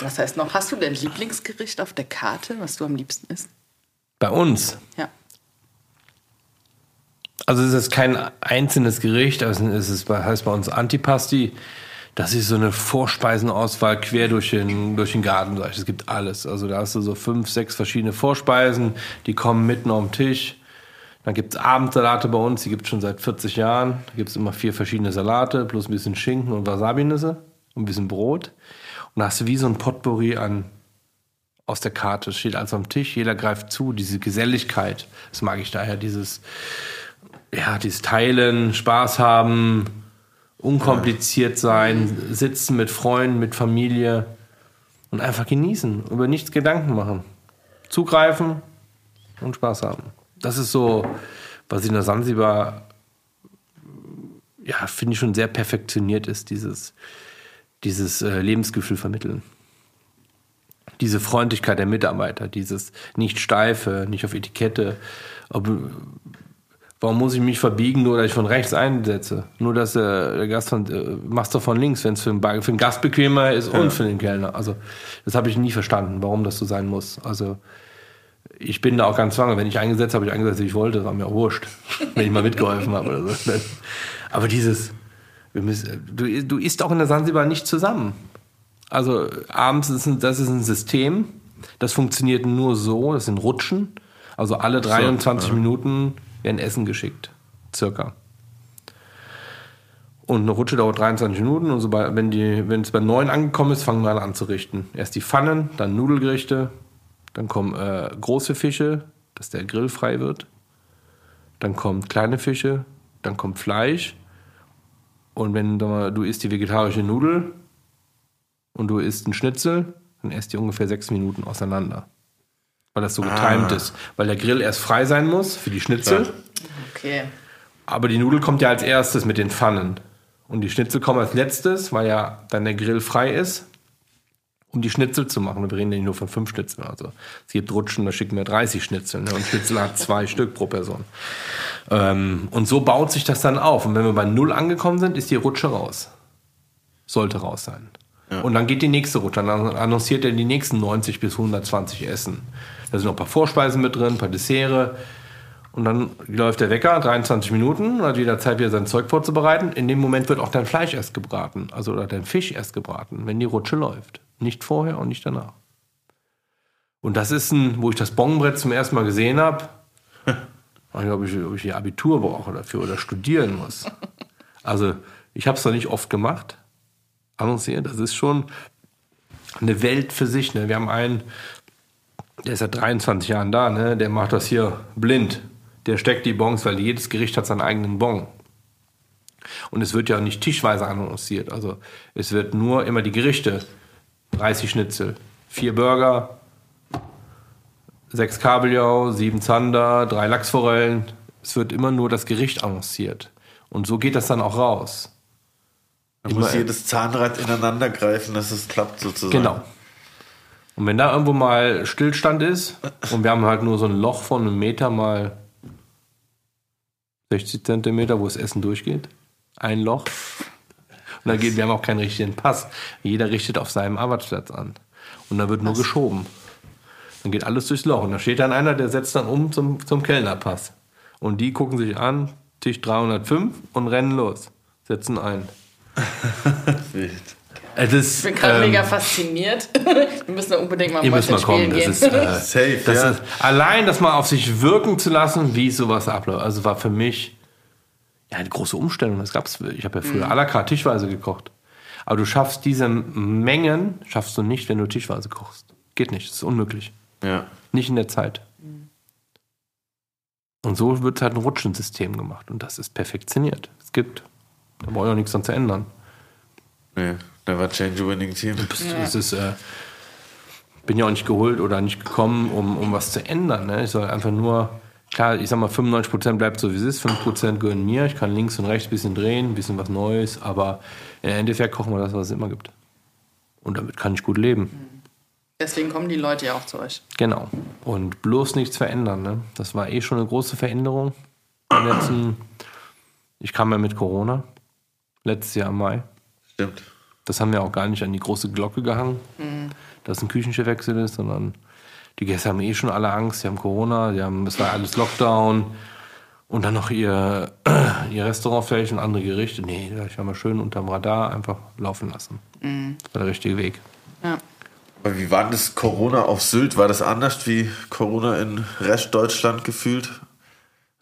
[SPEAKER 2] was heißt noch, hast du denn Lieblingsgericht auf der Karte, was du am liebsten isst?
[SPEAKER 3] Bei uns,
[SPEAKER 2] Ja.
[SPEAKER 3] Also es ist kein einzelnes Gericht, also es ist, heißt bei uns Antipasti. Das ist so eine Vorspeisenauswahl quer durch den, durch den Garten. Es gibt alles. Also da hast du so fünf, sechs verschiedene Vorspeisen, die kommen mitten auf den Tisch. Dann gibt es Abendsalate bei uns, die gibt es schon seit 40 Jahren. Da gibt es immer vier verschiedene Salate, plus ein bisschen Schinken und Wasabi-Nüsse und ein bisschen Brot. Und da hast du wie so ein Potpourri an aus der Karte. Es steht alles am Tisch, jeder greift zu, diese Geselligkeit. Das mag ich daher, dieses, ja, dieses Teilen, Spaß haben, unkompliziert sein, sitzen mit Freunden, mit Familie und einfach genießen, über nichts Gedanken machen. Zugreifen und Spaß haben. Das ist so, was in der Sansibar, ja, finde ich schon sehr perfektioniert ist, dieses, dieses äh, Lebensgefühl vermitteln. Diese Freundlichkeit der Mitarbeiter, dieses nicht steife, nicht auf Etikette. Ob, warum muss ich mich verbiegen, nur dass ich von rechts einsetze? Nur dass äh, der Gast von, äh, machst du von links, wenn es für, den Bar- für den Gast bequemer ist und für den Kellner. Also das habe ich nie verstanden, warum das so sein muss. Also ich bin da auch ganz zwanger. Wenn ich eingesetzt habe, habe ich eingesetzt, wie ich wollte. War mir auch wurscht, wenn ich mal mitgeholfen habe oder so. Aber dieses, müssen, du, du isst auch in der Sansibar nicht zusammen. Also abends ist ein, das ist ein System, das funktioniert nur so, das sind Rutschen. Also alle 23 Minuten werden Essen geschickt, circa. Und eine Rutsche dauert 23 Minuten und sobald, wenn, es bei neun angekommen ist, fangen wir an anzurichten. Erst die Pfannen, dann Nudelgerichte, dann kommen äh, große Fische, dass der Grill frei wird. Dann kommen kleine Fische, dann kommt Fleisch. Und wenn du, du isst die vegetarische Nudel und du isst einen Schnitzel, dann esst die ungefähr sechs Minuten auseinander. Weil das so getimed ist. Weil der Grill erst frei sein muss für die Schnitzel.
[SPEAKER 2] Okay.
[SPEAKER 3] Aber die Nudel kommt ja als erstes mit den Pfannen. Und die Schnitzel kommen als letztes, weil ja dann der Grill frei ist, um die Schnitzel zu machen. Wir reden ja nicht nur von fünf Schnitzeln. Also es gibt Rutschen, da schicken wir 30 Schnitzel. Ne? Und Schnitzel hat zwei Stück pro Person. Ähm, und so baut sich das dann auf. Und wenn wir bei Null angekommen sind, ist die Rutsche raus. Sollte raus sein. Und dann geht die nächste Rutsche. Dann annonciert er die nächsten 90 bis 120 Essen. Da sind noch ein paar Vorspeisen mit drin, ein paar Dessert. Und dann läuft der Wecker, 23 Minuten, hat wieder Zeit, wieder sein Zeug vorzubereiten. In dem Moment wird auch dein Fleisch erst gebraten, also oder dein Fisch erst gebraten, wenn die Rutsche läuft. Nicht vorher und nicht danach. Und das ist ein, wo ich das Bongbrett zum ersten Mal gesehen habe, nicht, ob ich, ob ich hier Abitur brauche dafür oder studieren muss. Also ich habe es noch nicht oft gemacht. Annonciert, das ist schon eine Welt für sich. Ne? Wir haben einen, der ist seit 23 Jahren da, ne? der macht das hier blind. Der steckt die Bons, weil jedes Gericht hat seinen eigenen Bon. Und es wird ja nicht tischweise annonciert. Also es wird nur immer die Gerichte. 30 Schnitzel, vier Burger, sechs Kabeljau, sieben Zander, drei Lachsforellen. Es wird immer nur das Gericht annonciert. Und so geht das dann auch raus.
[SPEAKER 1] Da muss jedes Zahnrad ineinander greifen, dass es klappt sozusagen.
[SPEAKER 3] Genau. Und wenn da irgendwo mal Stillstand ist und wir haben halt nur so ein Loch von einem Meter mal 60 Zentimeter, wo das Essen durchgeht, ein Loch. Und dann geht, wir haben auch keinen richtigen Pass. Jeder richtet auf seinem Arbeitsplatz an. Und dann wird nur geschoben. Dann geht alles durchs Loch. Und da steht dann einer, der setzt dann um zum, zum Kellnerpass. Und die gucken sich an, Tisch 305 und rennen los. Setzen ein.
[SPEAKER 1] Wild.
[SPEAKER 3] Ist,
[SPEAKER 2] Ich bin gerade
[SPEAKER 3] ähm,
[SPEAKER 2] mega fasziniert. Wir müssen da unbedingt mal
[SPEAKER 3] Ihr müsst mal kommen. Das
[SPEAKER 2] gehen.
[SPEAKER 3] ist, äh,
[SPEAKER 1] Safe,
[SPEAKER 3] das
[SPEAKER 1] ja.
[SPEAKER 3] ist allein das mal auf sich wirken zu lassen, wie sowas abläuft. Also war für mich ja eine große Umstellung. Das gab's. Ich habe ja früher à la carte tischweise gekocht. Aber du schaffst diese Mengen, schaffst du nicht, wenn du tischweise kochst. Geht nicht, das ist unmöglich.
[SPEAKER 1] Ja.
[SPEAKER 3] Nicht in der Zeit. Und so wird halt ein Rutschensystem gemacht. Und das ist perfektioniert. Es gibt, da brauche ich auch nichts dran zu ändern.
[SPEAKER 1] Nee, never change a winning team.
[SPEAKER 3] Es ist, äh, bin ja auch nicht geholt oder nicht gekommen, um, um was zu ändern. Ne? Ich soll einfach nur, klar, ich sag mal, 95% bleibt so wie es ist, 5% gehören mir. Ich kann links und rechts ein bisschen drehen, ein bisschen was Neues, aber im Endeffekt kochen wir das, was es immer gibt. Und damit kann ich gut leben.
[SPEAKER 2] Deswegen kommen die Leute ja auch zu euch.
[SPEAKER 3] Genau. Und bloß nichts verändern. Ne? Das war eh schon eine große Veränderung. Letzten, ich kam ja mit Corona, letztes Jahr im Mai.
[SPEAKER 1] Stimmt.
[SPEAKER 3] Das haben wir auch gar nicht an die große Glocke gehangen, dass ein Küchenchefwechsel ist, sondern die Gäste haben eh schon alle Angst, sie haben Corona, die haben, es war alles Lockdown und dann noch ihr, ihr Restaurant vielleicht und andere Gerichte. Nee, ich war mal schön unterm Radar einfach laufen lassen. Das war der richtige Weg.
[SPEAKER 2] Ja.
[SPEAKER 1] Aber wie war denn das Corona auf Sylt? War das anders wie Corona in Rest Deutschland gefühlt?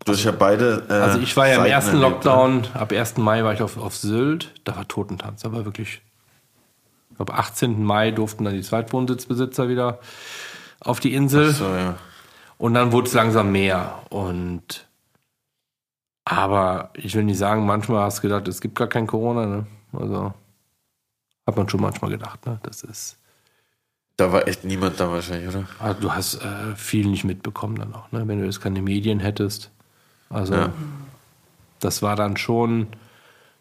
[SPEAKER 1] Du hast ja beide. Äh,
[SPEAKER 3] Also ich war ja im
[SPEAKER 1] Seiten
[SPEAKER 3] ersten
[SPEAKER 1] erlebt, ne?
[SPEAKER 3] Lockdown, ab 1. Mai war ich auf, auf Sylt, da war Totentanz, da war wirklich, ich glaube 18. Mai durften dann die Zweitwohnsitzbesitzer wieder auf die Insel.
[SPEAKER 1] So, ja.
[SPEAKER 3] Und dann wurde es langsam mehr. Und aber ich will nicht sagen, manchmal hast du gedacht, es gibt gar kein Corona. Ne? Also hat man schon manchmal gedacht. Ne? Das ist.
[SPEAKER 1] Da war echt niemand da wahrscheinlich, oder?
[SPEAKER 3] Also du hast äh, viel nicht mitbekommen dann auch, ne? wenn du jetzt keine Medien hättest. Also
[SPEAKER 1] Ja.
[SPEAKER 3] das war dann schon.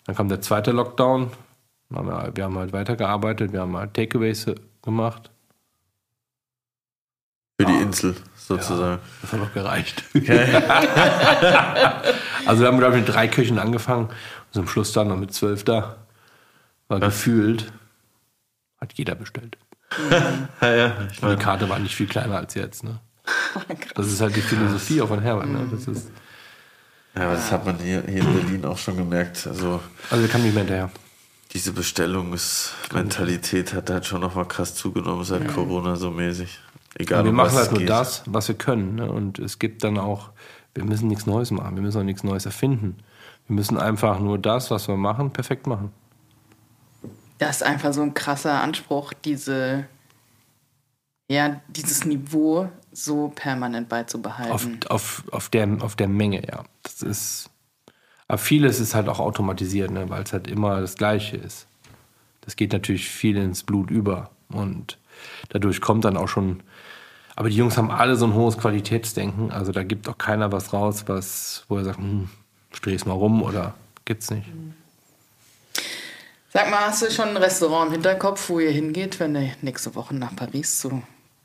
[SPEAKER 3] Dann kam der zweite Lockdown. Wir haben halt weitergearbeitet, wir haben halt Takeaways gemacht.
[SPEAKER 1] Für die Insel sozusagen.
[SPEAKER 3] Das hat noch gereicht. also wir haben, glaube ich, mit drei Köchen angefangen und zum Schluss dann noch mit zwölf da. War gefühlt, hat jeder bestellt.
[SPEAKER 1] Ja, ja.
[SPEAKER 3] Und die Karte war nicht viel kleiner als jetzt. Ne? Das ist halt die Philosophie auch von Herbert. Ne? Das ist,
[SPEAKER 1] ja, aber das hat man hier, hier in Berlin auch schon gemerkt. Also
[SPEAKER 3] also wir kamen nicht mehr hinterher.
[SPEAKER 1] Diese Bestellungsmentalität hat halt schon nochmal krass zugenommen seit Corona so mäßig. Egal,
[SPEAKER 3] wir
[SPEAKER 1] um
[SPEAKER 3] machen
[SPEAKER 1] was
[SPEAKER 3] halt
[SPEAKER 1] es
[SPEAKER 3] nur
[SPEAKER 1] geht.
[SPEAKER 3] das, was wir können. Ne? Und es gibt dann auch, wir müssen nichts Neues machen, wir müssen auch nichts Neues erfinden. Wir müssen einfach nur das, was wir machen, perfekt machen.
[SPEAKER 2] Das ist einfach so ein krasser Anspruch, diese, ja, dieses Niveau so permanent
[SPEAKER 3] Auf,
[SPEAKER 2] beizubehalten.
[SPEAKER 3] auf, auf, der, auf der Menge, ja. Das ist. Aber vieles ist halt auch automatisiert, ne? weil es halt immer das Gleiche ist. Das geht natürlich viel ins Blut über. Und dadurch kommt dann auch schon. Aber die Jungs haben alle so ein hohes Qualitätsdenken. Also da gibt auch keiner was raus, was, wo er sagt, hm, dreh's mal rum oder gibt's nicht.
[SPEAKER 2] Sag mal, hast du schon ein Restaurant im Hinterkopf, wo ihr hingeht, wenn ihr nächste Woche nach Paris zu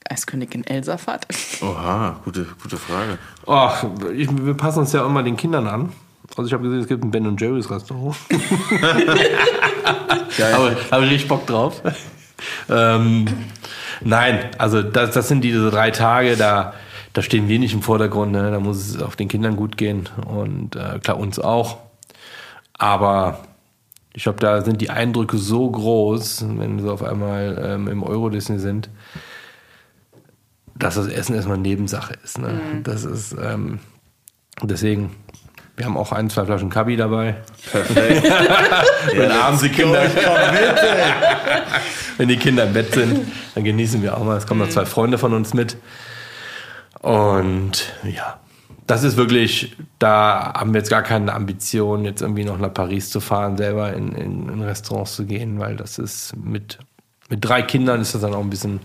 [SPEAKER 2] Eiskönigin Elsa fahrt?
[SPEAKER 1] Oha, gute, gute Frage.
[SPEAKER 3] Ach, ich, wir passen uns ja immer den Kindern an. Also ich habe gesehen, es gibt ein Ben Jerry's Restaurant. Habe ich richtig Bock drauf. ähm, nein, also das, das sind diese drei Tage, da, da stehen wir nicht im Vordergrund, ne? da muss es auch den Kindern gut gehen und äh, klar uns auch. Aber ich glaube, da sind die Eindrücke so groß, wenn sie auf einmal ähm, im Euro-Disney sind, dass das Essen erstmal Nebensache ist. Ne? Das ist ähm, deswegen. Wir haben auch ein, zwei Flaschen Kabi dabei.
[SPEAKER 1] Perfekt.
[SPEAKER 3] Wenn abends die Kinder, wenn die Kinder im Bett sind, dann genießen wir auch mal. Es kommen noch zwei Freunde von uns mit. Und ja, das ist wirklich, da haben wir jetzt gar keine Ambition, jetzt irgendwie noch nach Paris zu fahren, selber in, in, in Restaurants zu gehen, weil das ist mit, mit drei Kindern ist das dann auch ein bisschen,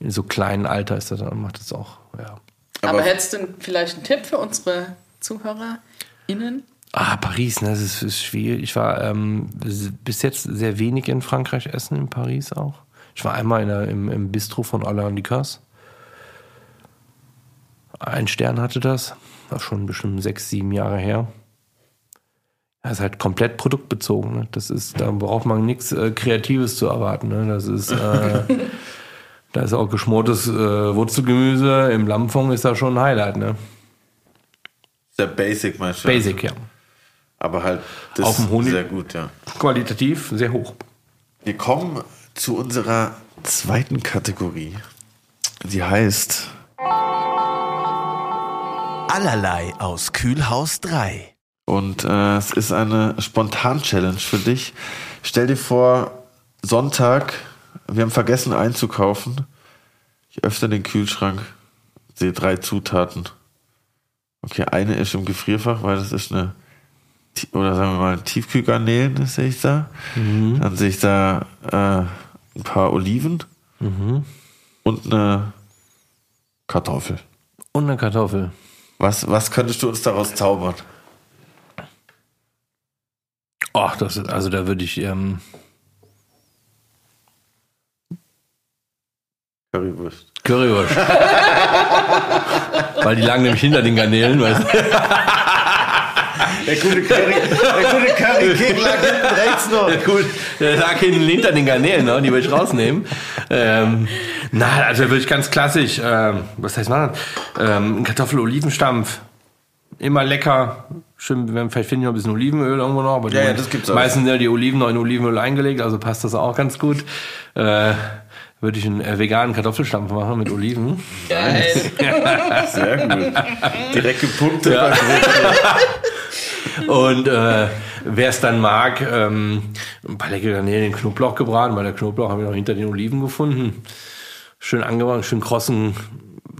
[SPEAKER 3] in so kleinen Alter ist das dann, macht das auch, ja.
[SPEAKER 2] Aber,
[SPEAKER 1] Aber-
[SPEAKER 2] hättest du vielleicht einen Tipp für unsere ZuhörerInnen?
[SPEAKER 3] Ah, Paris, ne, das ist, ist schwierig. Ich war ähm, bis jetzt sehr wenig in Frankreich essen, in Paris auch. Ich war einmal in der, im, im Bistro von Alain Ducasse. Ein Stern hatte das. War schon bestimmt sechs, sieben Jahre her. Das ist halt komplett produktbezogen. Ne? Das ist, da braucht man nichts äh, Kreatives zu erwarten. Ne? Das ist, äh, da ist auch geschmortes äh, Wurzelgemüse. Im Lammfond ist da schon ein Highlight. Ne?
[SPEAKER 1] Sehr basic, meinst du?
[SPEAKER 3] Basic, ja.
[SPEAKER 1] Aber halt das
[SPEAKER 3] Auf dem Honig.
[SPEAKER 1] sehr gut, ja.
[SPEAKER 3] Qualitativ sehr hoch.
[SPEAKER 1] Wir kommen zu unserer zweiten Kategorie. Die heißt
[SPEAKER 7] Allerlei aus Kühlhaus 3.
[SPEAKER 1] Und äh, es ist eine Spontan-Challenge für dich. Stell dir vor, Sonntag, wir haben vergessen einzukaufen. Ich öffne den Kühlschrank, sehe drei Zutaten. Okay, eine ist im Gefrierfach, weil das ist eine, oder sagen wir mal, Tiefkühlgarnelen, das sehe ich da. Dann sehe ich da äh, ein paar Oliven und eine Kartoffel.
[SPEAKER 3] Und eine Kartoffel.
[SPEAKER 1] Was, was könntest du uns daraus zaubern?
[SPEAKER 3] Ach, das ist, also da würde ich, ähm,
[SPEAKER 1] Currywurst.
[SPEAKER 3] Currywurst. Weil die lagen nämlich hinter den Garnelen, weißt du?
[SPEAKER 1] Der gute Curry, der gute Curry King lag hinten rechts noch.
[SPEAKER 3] Ja, gut, der lag hinten hinter den Garnelen, ne? die würde ich rausnehmen. Ähm, na, also würde ich ganz klassisch, ähm, was heißt man? Ähm, ein Kartoffel-Olivenstampf. Immer lecker. Schön, wir- vielleicht finden wir noch ein bisschen Olivenöl irgendwo noch. Aber
[SPEAKER 1] Ja, ja, das gibt's auch.
[SPEAKER 3] Meistens sind ja die Oliven noch in Olivenöl eingelegt, also passt das auch ganz gut. Äh, würde ich einen äh, veganen Kartoffelstampf machen mit Oliven.
[SPEAKER 2] Geil.
[SPEAKER 1] Sehr gut. Direkt gepunktet.
[SPEAKER 3] Ja. Und äh, wer es dann mag, ähm, ein paar leckere Garnelen in Knoblauch gebraten, weil der Knoblauch haben wir noch hinter den Oliven gefunden. Schön angebracht, schön krossen,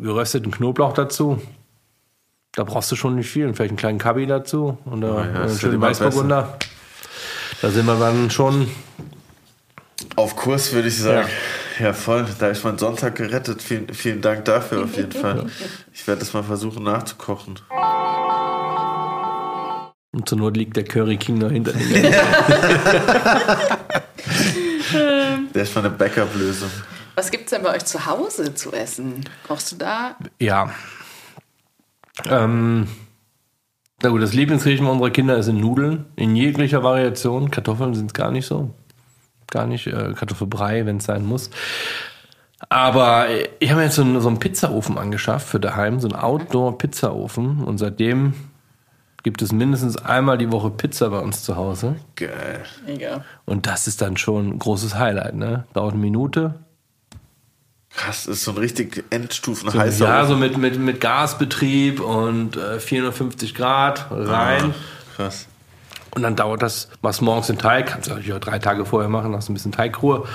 [SPEAKER 3] gerösteten Knoblauch dazu. Da brauchst du schon nicht viel. Und vielleicht einen kleinen Kabi dazu und äh,
[SPEAKER 1] ja,
[SPEAKER 3] einen schönen
[SPEAKER 1] immer
[SPEAKER 3] Weißburgunder. Da sind wir dann schon.
[SPEAKER 1] Auf Kurs würde ich sagen. Ja. Voll. Da ist mein Sonntag gerettet. Vielen, vielen Dank dafür auf jeden Fall. Ich werde das mal versuchen nachzukochen.
[SPEAKER 3] Und zur Not liegt der Curry King noch hinter Garnelen.
[SPEAKER 1] Der ist mal eine Backup-Lösung.
[SPEAKER 2] Was gibt's denn bei euch zu Hause zu essen? Kochst du da?
[SPEAKER 3] Ja. Ähm, na gut, das Lieblingsgericht unserer Kinder sind Nudeln in jeglicher Variation. Kartoffeln sind es gar nicht so. Gar nicht. Äh, Kartoffelbrei, wenn es sein muss. Aber ich habe mir jetzt so einen, so einen Pizzaofen angeschafft für daheim, so einen Outdoor-Pizzaofen. Und seitdem gibt es mindestens einmal die Woche Pizza bei uns zu Hause.
[SPEAKER 1] Geil.
[SPEAKER 2] Mega.
[SPEAKER 3] Und das ist dann schon ein großes Highlight. Ne? Dauert eine Minute,
[SPEAKER 1] Krass, ist so ein richtig Endstufen heißer
[SPEAKER 3] ja, so mit, mit, mit Gasbetrieb und äh, 450 Grad rein.
[SPEAKER 1] Krass.
[SPEAKER 3] Und dann dauert das, machst morgens den Teig, kannst du natürlich auch drei Tage vorher machen, hast ein bisschen Teigruhe.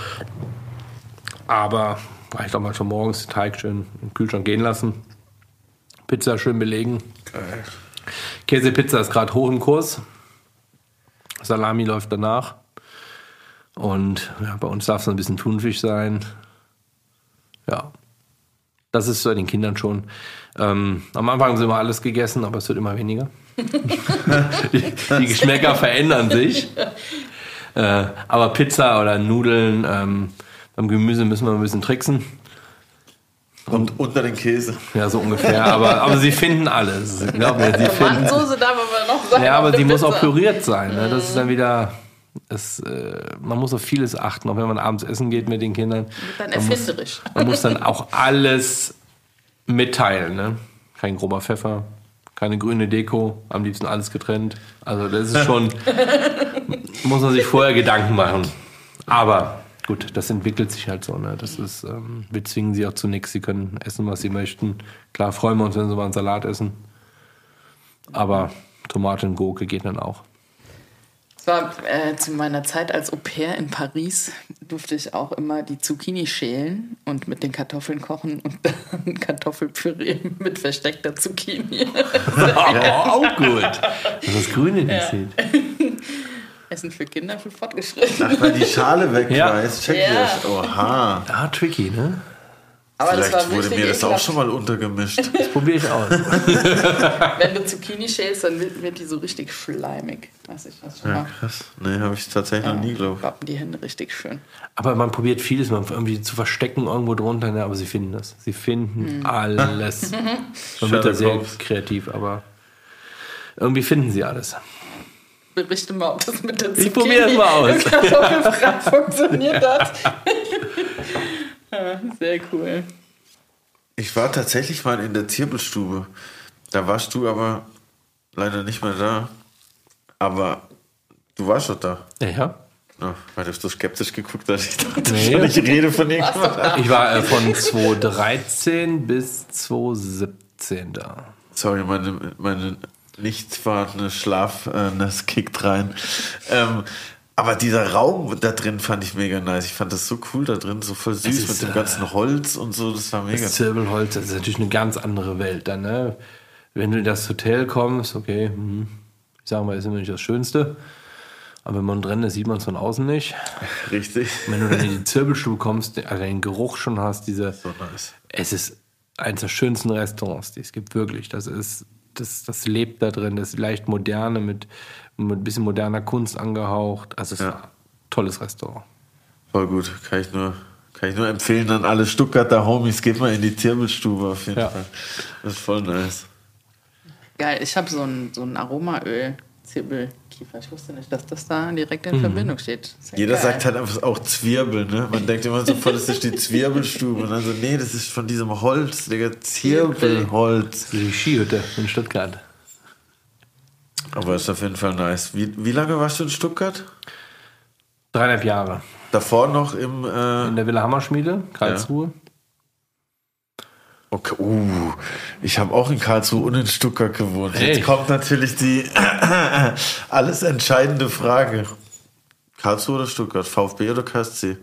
[SPEAKER 3] Aber reicht auch mal schon morgens den Teig schön im Kühlschrank gehen lassen. Pizza schön belegen.
[SPEAKER 1] Geil.
[SPEAKER 3] Käsepizza ist gerade hoch im Kurs. Salami läuft danach. Und ja, bei uns darf es ein bisschen Thunfisch sein. Ja. Das ist bei den Kindern schon. Ähm, am Anfang haben sie immer alles gegessen, aber es wird immer weniger. Die, die Geschmäcker verändern sich. Äh, aber Pizza oder Nudeln, ähm, beim Gemüse müssen wir ein bisschen tricksen.
[SPEAKER 1] Und unter den Käse.
[SPEAKER 3] Ja, so ungefähr. Aber, aber sie finden alles. Glaub mir, sie finden,
[SPEAKER 2] Tomatensoße darf aber noch sein.
[SPEAKER 3] ja, aber die muss auch püriert sein. Ne? Das ist dann wieder. Es, äh, man muss auf vieles achten, auch wenn man abends essen geht mit den Kindern.
[SPEAKER 2] Dann
[SPEAKER 3] Man muss-
[SPEAKER 2] erfinderisch.
[SPEAKER 3] Man muss dann auch alles mitteilen. Ne? kein grober Pfeffer, keine grüne Deko, am liebsten alles getrennt. Also das ist schon, muss man sich vorher Gedanken machen. Aber gut, das entwickelt sich halt so. Ne? Das ist, ähm, wir zwingen sie auch zu nichts. Sie können essen, was sie möchten. Klar freuen wir uns, wenn sie mal einen Salat essen. Aber Tomate und Gurke geht dann auch.
[SPEAKER 2] War äh, zu meiner Zeit als Au pair in Paris, durfte ich auch immer die Zucchini schälen und mit den Kartoffeln kochen und dann Kartoffelpüree mit versteckter Zucchini.
[SPEAKER 3] auch gut. Dass das Grüne nicht sieht.
[SPEAKER 2] Essen für Kinder für Fortgeschrittene.
[SPEAKER 1] Ach, weil die Schale weg
[SPEAKER 3] Ja.
[SPEAKER 1] check
[SPEAKER 2] Ja.
[SPEAKER 1] ich. Oha.
[SPEAKER 3] Ah, tricky, ne?
[SPEAKER 2] Aber das
[SPEAKER 1] Vielleicht
[SPEAKER 2] war
[SPEAKER 1] wurde mir das auch schon mal untergemischt.
[SPEAKER 3] Das probiere ich aus.
[SPEAKER 2] Wenn du Zucchini schälst, dann wird, die so richtig schleimig. Weiß ich was schon
[SPEAKER 1] Ja,
[SPEAKER 2] mal.
[SPEAKER 1] krass. Nee, habe ich tatsächlich noch nie, glaube ich.
[SPEAKER 2] Wappen die Hände richtig schön.
[SPEAKER 3] Aber man probiert vieles, man irgendwie zu verstecken irgendwo drunter, ne? aber sie finden das. Sie finden alles. Man wird da sehr kreativ, aber irgendwie finden sie alles.
[SPEAKER 2] Berichte mal, ob das mit der
[SPEAKER 3] Ich probiere es mal aus.
[SPEAKER 2] funktioniert hat. Ja, Sehr cool.
[SPEAKER 1] Ich war tatsächlich mal in der Zirbelstube. Da warst du aber leider nicht mehr da. Aber du warst doch da.
[SPEAKER 3] Ja, ja.
[SPEAKER 1] Oh, weil du so skeptisch geguckt hast. Ich dachte
[SPEAKER 3] Nee.
[SPEAKER 1] schon, ich rede von irgendjemand.
[SPEAKER 3] Ich war äh, von 2013 bis 2017 da.
[SPEAKER 1] Sorry, meine, meine nicht vorhandene Schlafness kickt rein. Ähm, aber dieser Raum da drin fand ich mega nice. Ich fand das so cool da drin, so voll süß
[SPEAKER 3] ist,
[SPEAKER 1] mit dem
[SPEAKER 3] äh,
[SPEAKER 1] ganzen Holz und so. Das war mega.
[SPEAKER 3] Das Zirbelholz, das ist natürlich eine ganz andere Welt dann, ne? Wenn du in das Hotel kommst, okay, hm, ich sage mal, ist immer nicht das Schönste. Aber wenn man drin ist, sieht man es von außen nicht.
[SPEAKER 1] Richtig.
[SPEAKER 3] Wenn du dann in die Zirbelstube kommst, also den Geruch schon hast, diese,
[SPEAKER 1] So nice.
[SPEAKER 3] es ist eines der schönsten Restaurants, die es gibt, wirklich. Das ist, das, das lebt da drin, das leicht moderne, mit, mit ein bisschen moderner Kunst angehaucht. Also es ist
[SPEAKER 1] Ja.
[SPEAKER 3] ein tolles Restaurant.
[SPEAKER 1] Voll gut. Kann ich nur, kann ich nur empfehlen an alle Stuttgarter Homies. Geht mal in die Zirbelstube auf jeden
[SPEAKER 3] Ja.
[SPEAKER 1] Fall. Das ist voll nice.
[SPEAKER 2] Geil, ich habe so ein, so ein Aromaöl, Zirbelkiefer. Ich wusste nicht, dass das da direkt
[SPEAKER 3] Mhm.
[SPEAKER 2] in Verbindung steht. Sehr
[SPEAKER 1] Jeder
[SPEAKER 2] geil.
[SPEAKER 1] sagt halt einfach auch Zwirbel, ne? Man denkt immer so voll, das ist die Zwirbelstube. Und dann so, nee, das ist von diesem Holz, Digga, Zirbelholz.
[SPEAKER 3] Die Skihütte in Stuttgart.
[SPEAKER 1] Aber ist auf jeden Fall nice. Wie, wie lange warst du in Stuttgart?
[SPEAKER 3] Dreieinhalb Jahre.
[SPEAKER 1] Davor noch im. Äh,
[SPEAKER 3] In der Villa Hammerschmiede, Karlsruhe.
[SPEAKER 1] okay, uh, ich habe auch in Karlsruhe und in Stuttgart gewohnt.
[SPEAKER 3] Hey.
[SPEAKER 1] Jetzt kommt natürlich die alles entscheidende Frage. Karlsruhe oder Stuttgart? VfB oder KSC?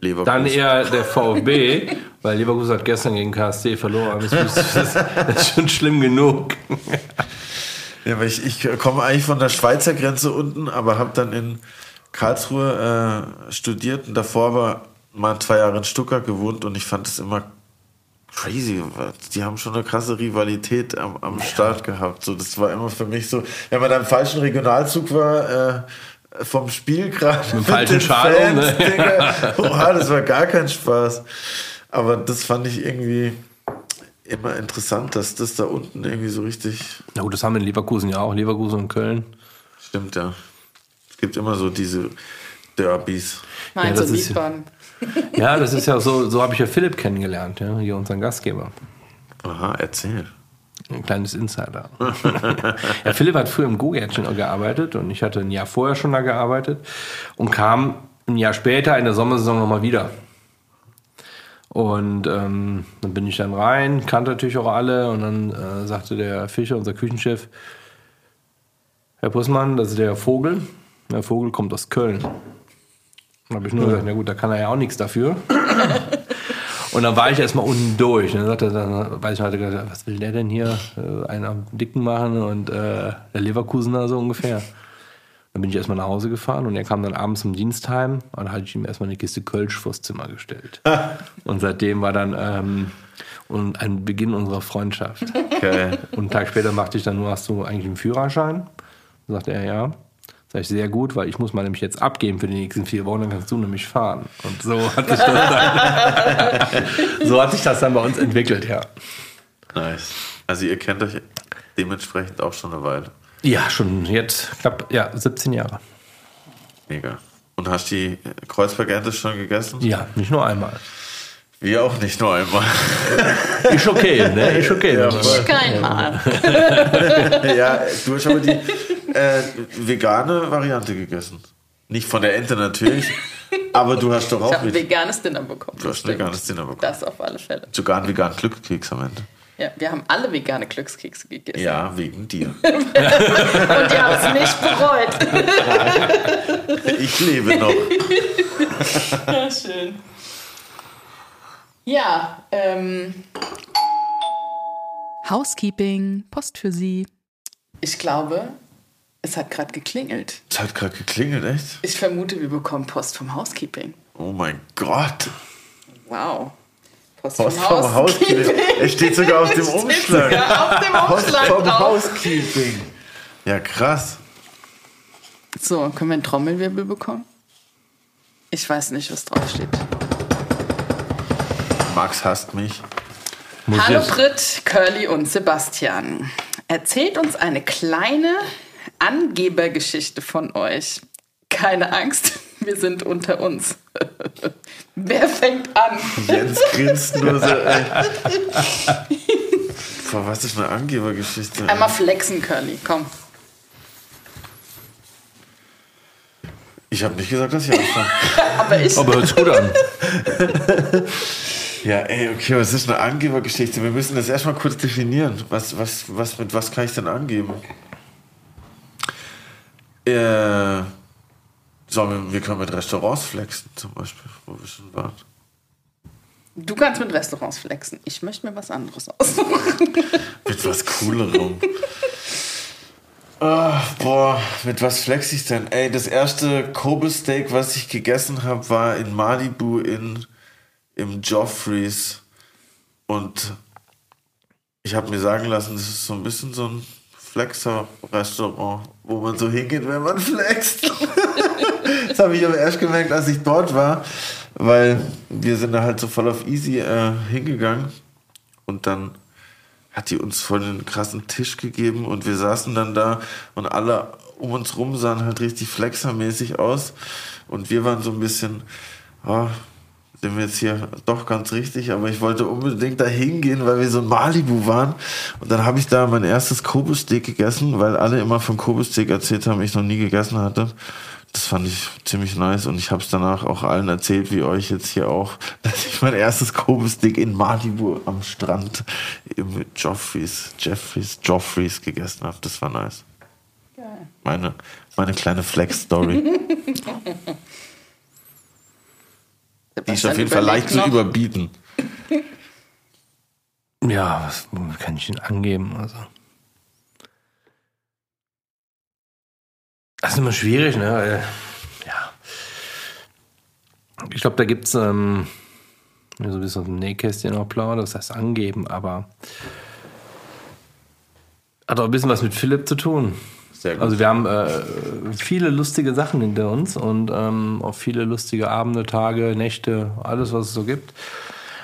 [SPEAKER 1] Leverkusen.
[SPEAKER 3] Dann eher der VfB, weil Leverkusen hat gestern gegen KSC verloren. Das ist, das, das ist schon schlimm genug.
[SPEAKER 1] Ja, weil ich, ich komme eigentlich von der Schweizer Grenze unten, aber habe dann in Karlsruhe äh, studiert und davor aber mal zwei Jahre in Stuttgart gewohnt und ich fand es immer crazy. Die haben schon eine krasse Rivalität am, am Start gehabt. So, das war immer für mich so, wenn man da im falschen Regionalzug war, äh, vom Spiel gerade mit,
[SPEAKER 3] falschen
[SPEAKER 1] den
[SPEAKER 3] Schal um,
[SPEAKER 1] Fans,
[SPEAKER 3] ne?
[SPEAKER 1] Oha, das war gar kein Spaß. Aber das fand ich irgendwie immer interessant, dass das da unten irgendwie so richtig
[SPEAKER 3] Na gut, das haben wir in Leverkusen ja auch, Leverkusen und Köln.
[SPEAKER 1] Stimmt, ja. Es gibt immer so diese Derbys.
[SPEAKER 2] Mainz
[SPEAKER 3] Ja, das
[SPEAKER 2] und
[SPEAKER 3] ist-
[SPEAKER 2] Wiesbaden.
[SPEAKER 3] Ja, das ist ja so, so habe ich ja Philipp kennengelernt, ja, hier unseren Gastgeber.
[SPEAKER 1] Aha, erzähl.
[SPEAKER 3] Ein kleines Insider. ja, Philipp hat früher im Go-Gärtchen gearbeitet und ich hatte ein Jahr vorher schon da gearbeitet und kam ein Jahr später in der Sommersaison nochmal wieder. Und ähm, dann bin ich dann rein, kannte natürlich auch alle und dann äh, sagte der Fischer, unser Küchenchef, Herr Pussmann, das ist der Vogel. Der Vogel kommt aus Köln. Dann habe ich nur gesagt, na gut, da kann er ja auch nichts dafür. Und dann war ich erstmal unten durch. Und dann sagte er, dann, weiß ich, hatte gesagt, was will der denn hier? Äh, einen am Dicken machen und äh, der Leverkusener so ungefähr. Dann bin ich erstmal nach Hause gefahren und er kam dann abends zum Dienstheim und dann hatte ich ihm erstmal eine Kiste Kölsch vors Zimmer gestellt. und seitdem war dann ähm, und ein Beginn unserer Freundschaft.
[SPEAKER 1] Geil.
[SPEAKER 3] Und einen Tag später machte ich dann nur, hast du eigentlich einen Führerschein? Dann sagte er, ja. Sag ich, sehr gut, weil ich muss mal nämlich jetzt abgeben für die nächsten vier Wochen, dann kannst du nämlich fahren. Und so hat sich das dann, so hat sich das dann bei uns entwickelt, ja.
[SPEAKER 1] nice. Also ihr kennt euch dementsprechend auch schon eine Weile.
[SPEAKER 3] Ja, schon jetzt knapp, ja, 17 Jahre.
[SPEAKER 1] Mega. Und hast die Kreuzberg-Ente schon gegessen?
[SPEAKER 3] Ja, nicht nur einmal.
[SPEAKER 1] Wir auch nicht nur einmal.
[SPEAKER 3] Ist okay, ne? Ist okay.
[SPEAKER 1] Ja, voll.
[SPEAKER 2] Kein Mal.
[SPEAKER 1] ja, du hast aber die äh, vegane Variante gegessen. Nicht von der Ente natürlich, aber du hast doch
[SPEAKER 2] Ich
[SPEAKER 1] auch
[SPEAKER 2] habe ein
[SPEAKER 1] mit.
[SPEAKER 2] veganes Dinner bekommen.
[SPEAKER 1] Du hast ein veganes Dinner bekommen.
[SPEAKER 2] Das auf alle Fälle.
[SPEAKER 1] Sogar einen veganen Glückskeks am Ende.
[SPEAKER 2] Ja, wir haben alle vegane Glückskekse gegessen.
[SPEAKER 1] Ja, wegen dir.
[SPEAKER 2] Und die haben es nicht bereut.
[SPEAKER 1] Ich lebe noch.
[SPEAKER 2] Ja, schön. Ja, ähm. Housekeeping, Post für Sie. Ich glaube, es hat gerade geklingelt.
[SPEAKER 1] Es hat gerade geklingelt, echt?
[SPEAKER 2] Ich vermute, wir bekommen Post vom Housekeeping.
[SPEAKER 1] Oh mein Gott.
[SPEAKER 2] Wow. Post,
[SPEAKER 1] Post vom Housekeeping. Es steht sogar auf dem Umschlag.
[SPEAKER 2] Auf dem
[SPEAKER 1] Post vom
[SPEAKER 2] drauf.
[SPEAKER 1] Housekeeping. Ja, krass.
[SPEAKER 2] So, können wir einen Trommelwirbel bekommen? Ich weiß nicht, was draufsteht.
[SPEAKER 1] Max hasst mich.
[SPEAKER 3] Muss
[SPEAKER 2] Hallo
[SPEAKER 3] jetzt-
[SPEAKER 2] Brit, Curly und Sebastian. Erzählt uns eine kleine Angebergeschichte von euch. Keine Angst, wir sind unter uns. Wer fängt an?
[SPEAKER 1] Jens grinst nur so, ey. Boah, was ist eine Angebergeschichte? ey?
[SPEAKER 2] Einmal flexen, Curly, komm.
[SPEAKER 1] Ich habe nicht gesagt, dass ich anfange.
[SPEAKER 2] Aber ich.
[SPEAKER 3] Aber hört gut an.
[SPEAKER 1] Ja, ey, okay, was ist eine Angebergeschichte? Wir müssen das erstmal kurz definieren. Was, was, was, mit was kann ich denn angeben? Äh, so, wir, können mit Restaurants flexen, zum Beispiel, wo wir schon waren.
[SPEAKER 2] Du kannst mit Restaurants flexen. Ich möchte mir was anderes aussuchen.
[SPEAKER 1] Mit was Coolerem. Ah, boah, mit was flex ich denn? Ey, das erste Kobe Steak, was ich gegessen habe, war in Malibu in, im Joffreys. Und ich habe mir sagen lassen, das ist so ein bisschen so ein Flexer-Restaurant, wo man so hingeht, wenn man flext. das habe ich aber erst gemerkt, als ich dort war, weil wir sind da halt so voll auf easy äh, hingegangen. Und dann hat die uns voll den krassen Tisch gegeben und wir saßen dann da und alle um uns rum sahen halt richtig flexermäßig aus und wir waren so ein bisschen, oh, sind wir jetzt hier doch ganz richtig, aber ich wollte unbedingt da hingehen, weil wir so in Malibu waren und dann habe ich da mein erstes Kobe-Steak gegessen, weil alle immer von Kobe-Steak erzählt haben, ich noch nie gegessen hatte. Das fand ich ziemlich nice und ich habe es danach auch allen erzählt, wie euch jetzt hier auch, dass ich mein erstes Kobe-Stick in Malibu am Strand im Joffreys, Jeffreys, Joffreys gegessen habe. Das war nice. Meine, meine kleine Flex-Story. Die ist auf jeden Fall leicht zu überbieten.
[SPEAKER 3] Ja, was kann ich denn angeben? Also. Das ist immer schwierig, ne? Ja. Ich glaube, da gibt es ähm, so ein bisschen aus dem Nähkästchen auch plaudern, das heißt angeben, aber hat auch ein bisschen was mit Philipp zu tun. Also wir haben äh, viele lustige Sachen hinter uns und ähm, auch viele lustige Abende, Tage, Nächte, alles, was es so gibt.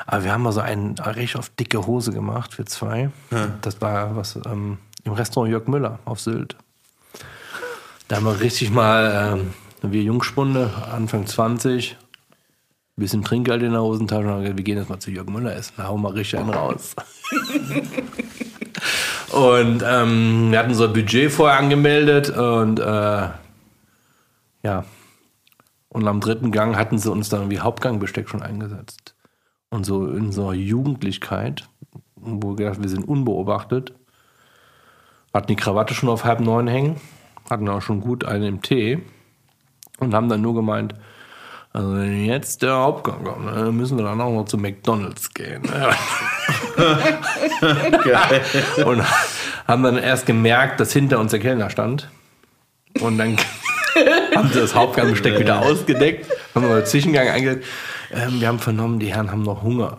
[SPEAKER 3] Aber wir haben mal so einen richtig auf dicke Hose gemacht für zwei. Das war was ähm, im Restaurant Jörg Müller auf Sylt. Da haben wir richtig mal, ähm, wir Jungspunde, Anfang 20, bisschen Trinkgeld in der Hosentasche und wir gehen jetzt mal zu Jörg Müller essen, da hauen wir richtig einen raus. und ähm, wir hatten ein Budget vorher angemeldet und äh, ja, und am dritten Gang hatten sie uns dann irgendwie Hauptgangbesteck schon eingesetzt. Und so in unserer Jugendlichkeit, wo wir gedacht, wir sind unbeobachtet, hatten die Krawatte schon auf halb neun hängen, hatten auch schon gut einen im Tee und haben dann nur gemeint, also wenn jetzt der Hauptgang kommt, dann müssen wir dann auch noch zu McDonalds gehen. und haben dann erst gemerkt, dass hinter uns der Kellner stand. Und dann haben sie das Hauptgangbesteck wieder ausgedeckt, haben wir den Zwischengang eingesetzt. Ähm, wir haben vernommen, die Herren haben noch Hunger.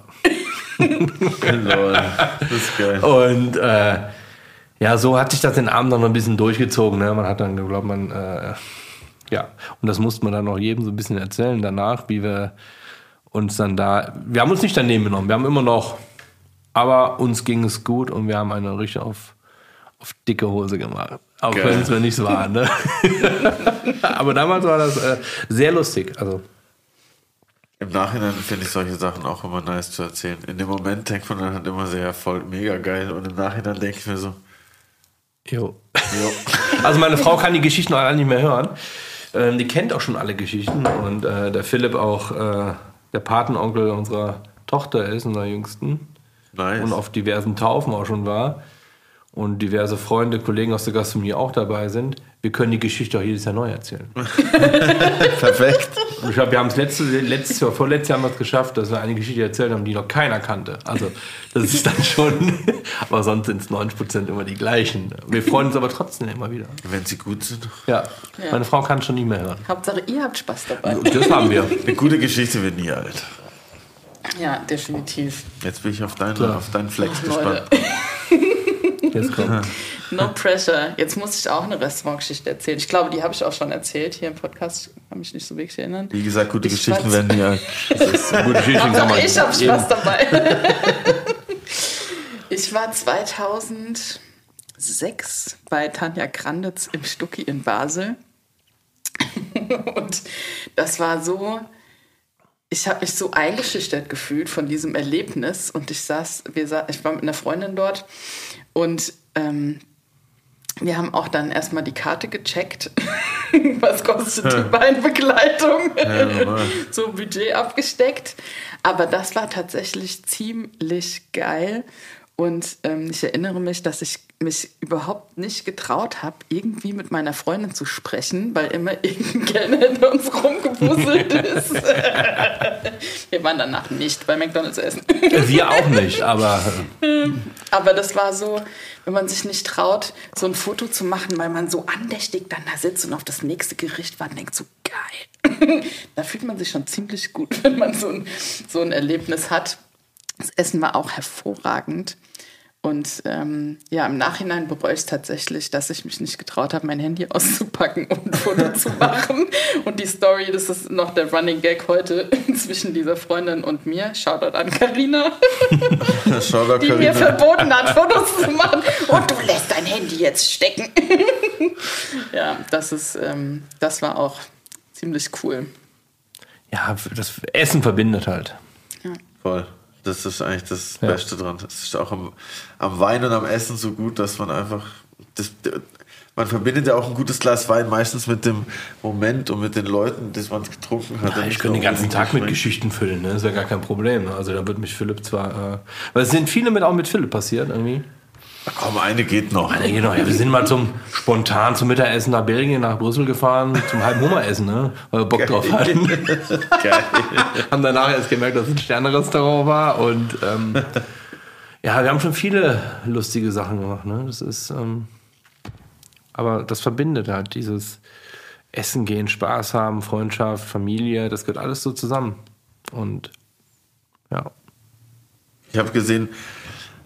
[SPEAKER 1] Das ist geil.
[SPEAKER 3] Und äh, ja, so hat sich das den Abend noch ein bisschen durchgezogen. Ne? Man hat dann, glaube man, äh, ja, und das musste man dann auch jedem so ein bisschen erzählen danach, wie wir uns dann da, wir haben uns nicht daneben genommen, wir haben immer noch, aber uns ging es gut und wir haben eine richtig auf, auf dicke Hose gemacht. Auch wenn es mir nicht so war. Ne? aber damals war das äh, sehr lustig. Also,
[SPEAKER 1] Im Nachhinein finde ich solche Sachen auch immer nice zu erzählen. In dem Moment denkt man dann halt immer sehr voll mega geil und im Nachhinein denke ich mir so,
[SPEAKER 3] Jo.
[SPEAKER 1] jo.
[SPEAKER 3] Also meine Frau kann die Geschichten alle nicht mehr hören. Ähm, die kennt auch schon alle Geschichten und äh, der Philipp auch äh, der Patenonkel unserer Tochter ist, unserer Jüngsten.
[SPEAKER 1] nice.
[SPEAKER 3] und auf diversen Taufen auch schon war und diverse Freunde, Kollegen aus der Gastronomie auch dabei sind, wir können die Geschichte auch jedes Jahr neu erzählen.
[SPEAKER 1] Perfekt.
[SPEAKER 3] Ich glaube, wir haben es letztes, letztes Jahr, vorletztes Jahr haben wir es geschafft, dass wir eine Geschichte erzählt haben, die noch keiner kannte. Also das ist dann schon, aber sonst sind es 90 Prozent immer die gleichen. Wir freuen uns aber trotzdem immer wieder.
[SPEAKER 1] Wenn sie gut sind.
[SPEAKER 3] Ja, meine Frau kann schon nicht mehr hören.
[SPEAKER 2] Hauptsache, ihr habt Spaß dabei.
[SPEAKER 3] Das haben wir.
[SPEAKER 1] Eine gute Geschichte wird nie alt.
[SPEAKER 2] Ja, definitiv.
[SPEAKER 1] Jetzt bin ich auf deinen, auf deinen Flex
[SPEAKER 2] Leute.
[SPEAKER 1] gespannt.
[SPEAKER 3] Jetzt kommt.
[SPEAKER 2] No pressure. Jetzt muss ich auch eine Restaurantgeschichte erzählen. Ich glaube, die habe ich auch schon erzählt hier im Podcast. Kann mich nicht so wirklich erinnern.
[SPEAKER 1] Wie gesagt, gute
[SPEAKER 2] Ich
[SPEAKER 1] Geschichten werden.
[SPEAKER 3] Gute kann man
[SPEAKER 2] ich habe Spaß dabei. ich war 2006 bei Tanja Granditz im Stucki in Basel. Und das war so, ich habe mich so eingeschüchtert gefühlt von diesem Erlebnis. Und ich saß, wir sa ich war mit einer Freundin dort und ähm, wir haben auch dann erstmal die Karte gecheckt. Was kostet die Beinbegleitung? so Budget abgesteckt. Aber das war tatsächlich ziemlich geil. Und ähm, ich erinnere mich, dass ich mich überhaupt nicht getraut habe, irgendwie mit meiner Freundin zu sprechen, weil immer irgendein Kellner hinter uns rumgewuselt ist. Wir waren danach nicht bei McDonalds essen.
[SPEAKER 3] Wir auch nicht, aber
[SPEAKER 2] Aber das war so, wenn man sich nicht traut, so ein Foto zu machen, weil man so andächtig dann da sitzt und auf das nächste Gericht wartet und denkt so, geil. da fühlt man sich schon ziemlich gut, wenn man so ein, so ein Erlebnis hat. Das Essen war auch hervorragend. Und ähm, ja, im Nachhinein bereue ich es tatsächlich, dass ich mich nicht getraut habe, mein Handy auszupacken und ein Foto zu machen. Und die Story, das ist noch der Running Gag heute zwischen dieser Freundin und mir. Shoutout an Karina die mir
[SPEAKER 1] Carina.
[SPEAKER 2] verboten hat, Fotos zu machen. Und du lässt dein Handy jetzt stecken. ja, das ist, ähm, das war auch ziemlich cool.
[SPEAKER 3] ja, das Essen verbindet halt.
[SPEAKER 1] Voll. Das ist eigentlich das Beste dran. Das ist auch am, am Wein und am Essen so gut, dass man einfach. Das, man verbindet ja auch ein gutes Glas Wein meistens mit dem Moment und mit den Leuten, das man getrunken hat.
[SPEAKER 3] Ja, ich könnte den ganzen Tag mit Geschichten füllen, ne? das wäre gar kein Problem. Ne? Also da wird mich Philipp zwar, äh, weil es sind viele mit auch mit Philipp passiert irgendwie.
[SPEAKER 1] Komm, eine geht noch.
[SPEAKER 3] Ja, genau, ja, wir sind mal zum spontan zum Mittagessen nach Belgien, nach Brüssel gefahren, zum halben Hummeressen, ne? weil wir Bock drauf hatten.
[SPEAKER 1] Geil.
[SPEAKER 3] haben danach erst gemerkt, dass es ein Sterne-Restaurant war und ähm, ja, wir haben schon viele lustige Sachen gemacht. Ne? Das ist, ähm, aber das verbindet halt dieses Essen gehen, Spaß haben, Freundschaft, Familie, das gehört alles so zusammen. Und ja,
[SPEAKER 1] Ich habe gesehen,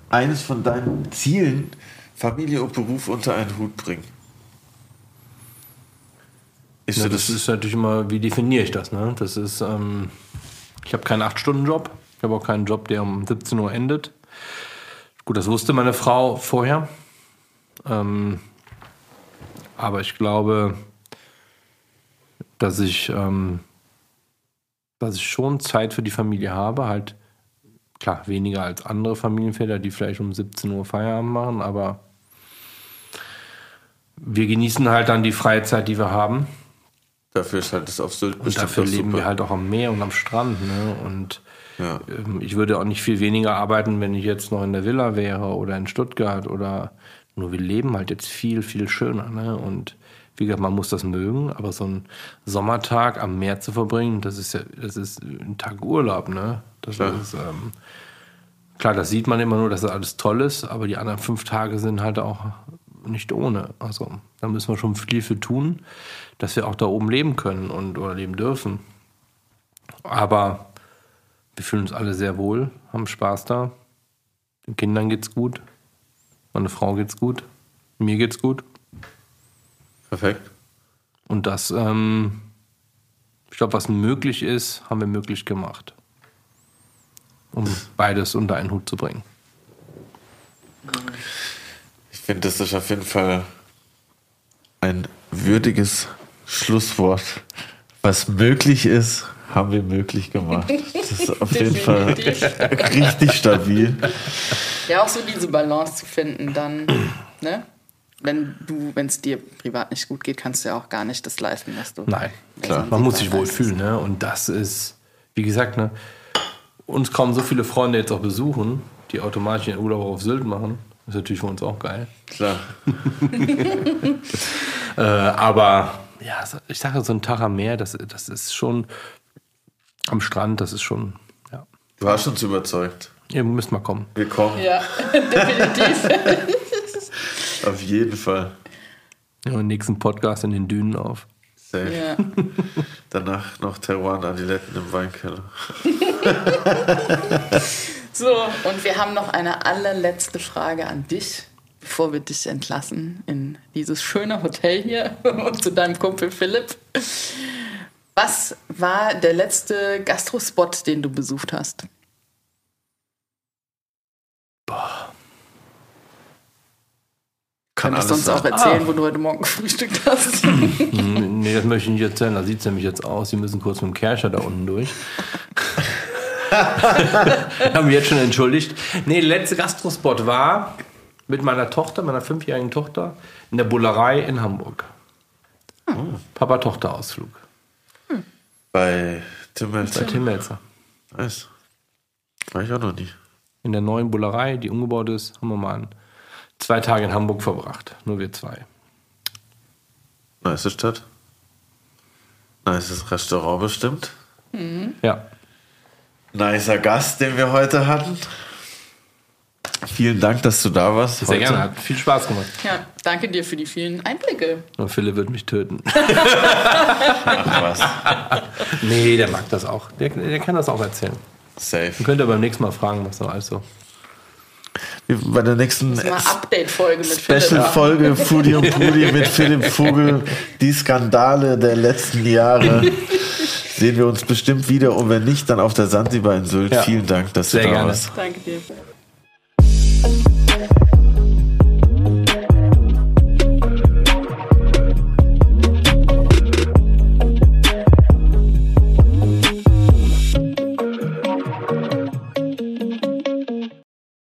[SPEAKER 1] eines von deinen Zielen, Familie und Beruf unter einen Hut bringen. Ist
[SPEAKER 3] Ja,
[SPEAKER 1] so
[SPEAKER 3] das
[SPEAKER 1] das,
[SPEAKER 3] ist natürlich immer, wie definiere ich das? Ne? Das ist, ähm, ich habe keinen 8-Stunden-Job. Ich habe auch keinen Job, der um 17 Uhr endet. Gut, das wusste meine Frau vorher. Ähm, aber ich glaube, dass ich, ähm, dass ich schon Zeit für die Familie habe. Halt, klar, weniger als andere Familienväter, die vielleicht um 17 Uhr Feierabend machen, aber wir genießen halt dann die freie Zeit, die wir haben.
[SPEAKER 1] dafür ist halt das auf Sylt
[SPEAKER 3] Und dafür leben
[SPEAKER 1] super.
[SPEAKER 3] wir halt auch am Meer und am Strand. Ne? Und
[SPEAKER 1] Ja.
[SPEAKER 3] ähm, ich würde auch nicht viel weniger arbeiten, wenn ich jetzt noch in der Villa wäre oder in Stuttgart oder nur wir leben halt jetzt viel, viel schöner. Ne? Und wie gesagt, man muss das mögen, aber so einen Sommertag am Meer zu verbringen, das ist ja, das ist ein Tag Urlaub, ne? Das
[SPEAKER 1] Klar.
[SPEAKER 3] ist, ähm, klar, das sieht man immer nur, dass das alles toll ist, aber die anderen fünf Tage sind halt auch nicht ohne. Also da müssen wir schon viel für tun, dass wir auch da oben leben können und oder leben dürfen. Aber wir fühlen uns alle sehr wohl, haben Spaß da. Den Kindern geht's gut, meine Frau geht's gut, mir geht's gut.
[SPEAKER 1] Perfekt.
[SPEAKER 3] Und das, ähm, ich glaube, was möglich ist, haben wir möglich gemacht. Um beides unter einen Hut zu bringen.
[SPEAKER 1] Ich finde, das ist auf jeden Fall ein würdiges Schlusswort. Was möglich ist, haben wir möglich gemacht. Das ist auf jeden Fall richtig stabil.
[SPEAKER 2] Ja, auch so diese Balance zu finden, dann, ne? Wenn du, wenn es dir privat nicht gut geht, kannst du ja auch gar nicht das leisten, was du.
[SPEAKER 3] Nein,
[SPEAKER 1] Klar.
[SPEAKER 3] Man muss sich wohlfühlen, ne? Und das ist, wie gesagt, ne? Uns kommen so viele Freunde jetzt auch besuchen, die automatisch ihren Urlaub auf Sylt machen. Das ist natürlich für uns auch geil.
[SPEAKER 1] Klar.
[SPEAKER 3] Äh, aber ja, ich sage so ein Tag am Meer, das, das ist schon am Strand, das ist schon, ja.
[SPEAKER 1] Du hast uns überzeugt.
[SPEAKER 3] Ihr müsst mal kommen.
[SPEAKER 1] Wir kommen.
[SPEAKER 2] Ja, definitiv.
[SPEAKER 1] Auf jeden Fall.
[SPEAKER 3] Ja, den nächsten Podcast in den Dünen auf.
[SPEAKER 1] Safe.
[SPEAKER 2] ja.
[SPEAKER 1] Danach noch Teruan-Adiletten im Weinkeller.
[SPEAKER 2] So, und wir haben noch eine allerletzte Frage an dich, bevor wir dich entlassen in dieses schöne Hotel hier und zu deinem Kumpel Philipp. Was war der letzte Gastrospot, den du besucht hast?
[SPEAKER 1] Kann
[SPEAKER 2] Kannst du
[SPEAKER 1] alles
[SPEAKER 2] uns auch
[SPEAKER 1] sein.
[SPEAKER 2] erzählen, wo du heute Morgen gefrühstückt hast?
[SPEAKER 3] Hm, Nee, das möchte ich nicht erzählen. Da sieht es nämlich jetzt aus. Sie müssen kurz mit dem Kercher da unten durch. Haben wir jetzt schon entschuldigt. Nee, der letzte Gastrospot war mit meiner Tochter, meiner fünfjährigen Tochter, in der Bullerei in Hamburg. Papa-Tochter-Ausflug
[SPEAKER 1] Bei Tim
[SPEAKER 3] bei
[SPEAKER 1] Melzer.
[SPEAKER 3] Tim Melzer.
[SPEAKER 1] Nice. War ich auch noch nie.
[SPEAKER 3] In der neuen Bullerei, die umgebaut ist, haben wir mal ein- zwei Tage in Hamburg verbracht. Nur wir zwei.
[SPEAKER 1] Nice Stadt. Nices Restaurant bestimmt.
[SPEAKER 3] Ja.
[SPEAKER 1] Nicer Gast, den wir heute hatten. Vielen Dank, dass du da warst.
[SPEAKER 3] Sehr
[SPEAKER 1] heute.
[SPEAKER 3] gerne. Hat viel Spaß gemacht.
[SPEAKER 2] Ja, danke dir für die vielen Einblicke.
[SPEAKER 3] Nur Philipp wird mich töten.
[SPEAKER 1] Ach, was.
[SPEAKER 3] nee, der mag das auch. Der, der kann das auch erzählen.
[SPEAKER 1] Safe.
[SPEAKER 3] Könnt ihr beim nächsten Mal fragen, was noch alles so.
[SPEAKER 1] Bei der nächsten. Special-Folge Foodie und Pudi mit Philipp Vogel. Die Skandale der letzten Jahre. Sehen wir uns bestimmt wieder und wenn nicht, dann auf der Sansibar in Sylt.
[SPEAKER 3] Ja.
[SPEAKER 1] Vielen Dank, dass
[SPEAKER 3] Sehr
[SPEAKER 1] du da
[SPEAKER 3] gerne.
[SPEAKER 1] warst.
[SPEAKER 2] Danke dir.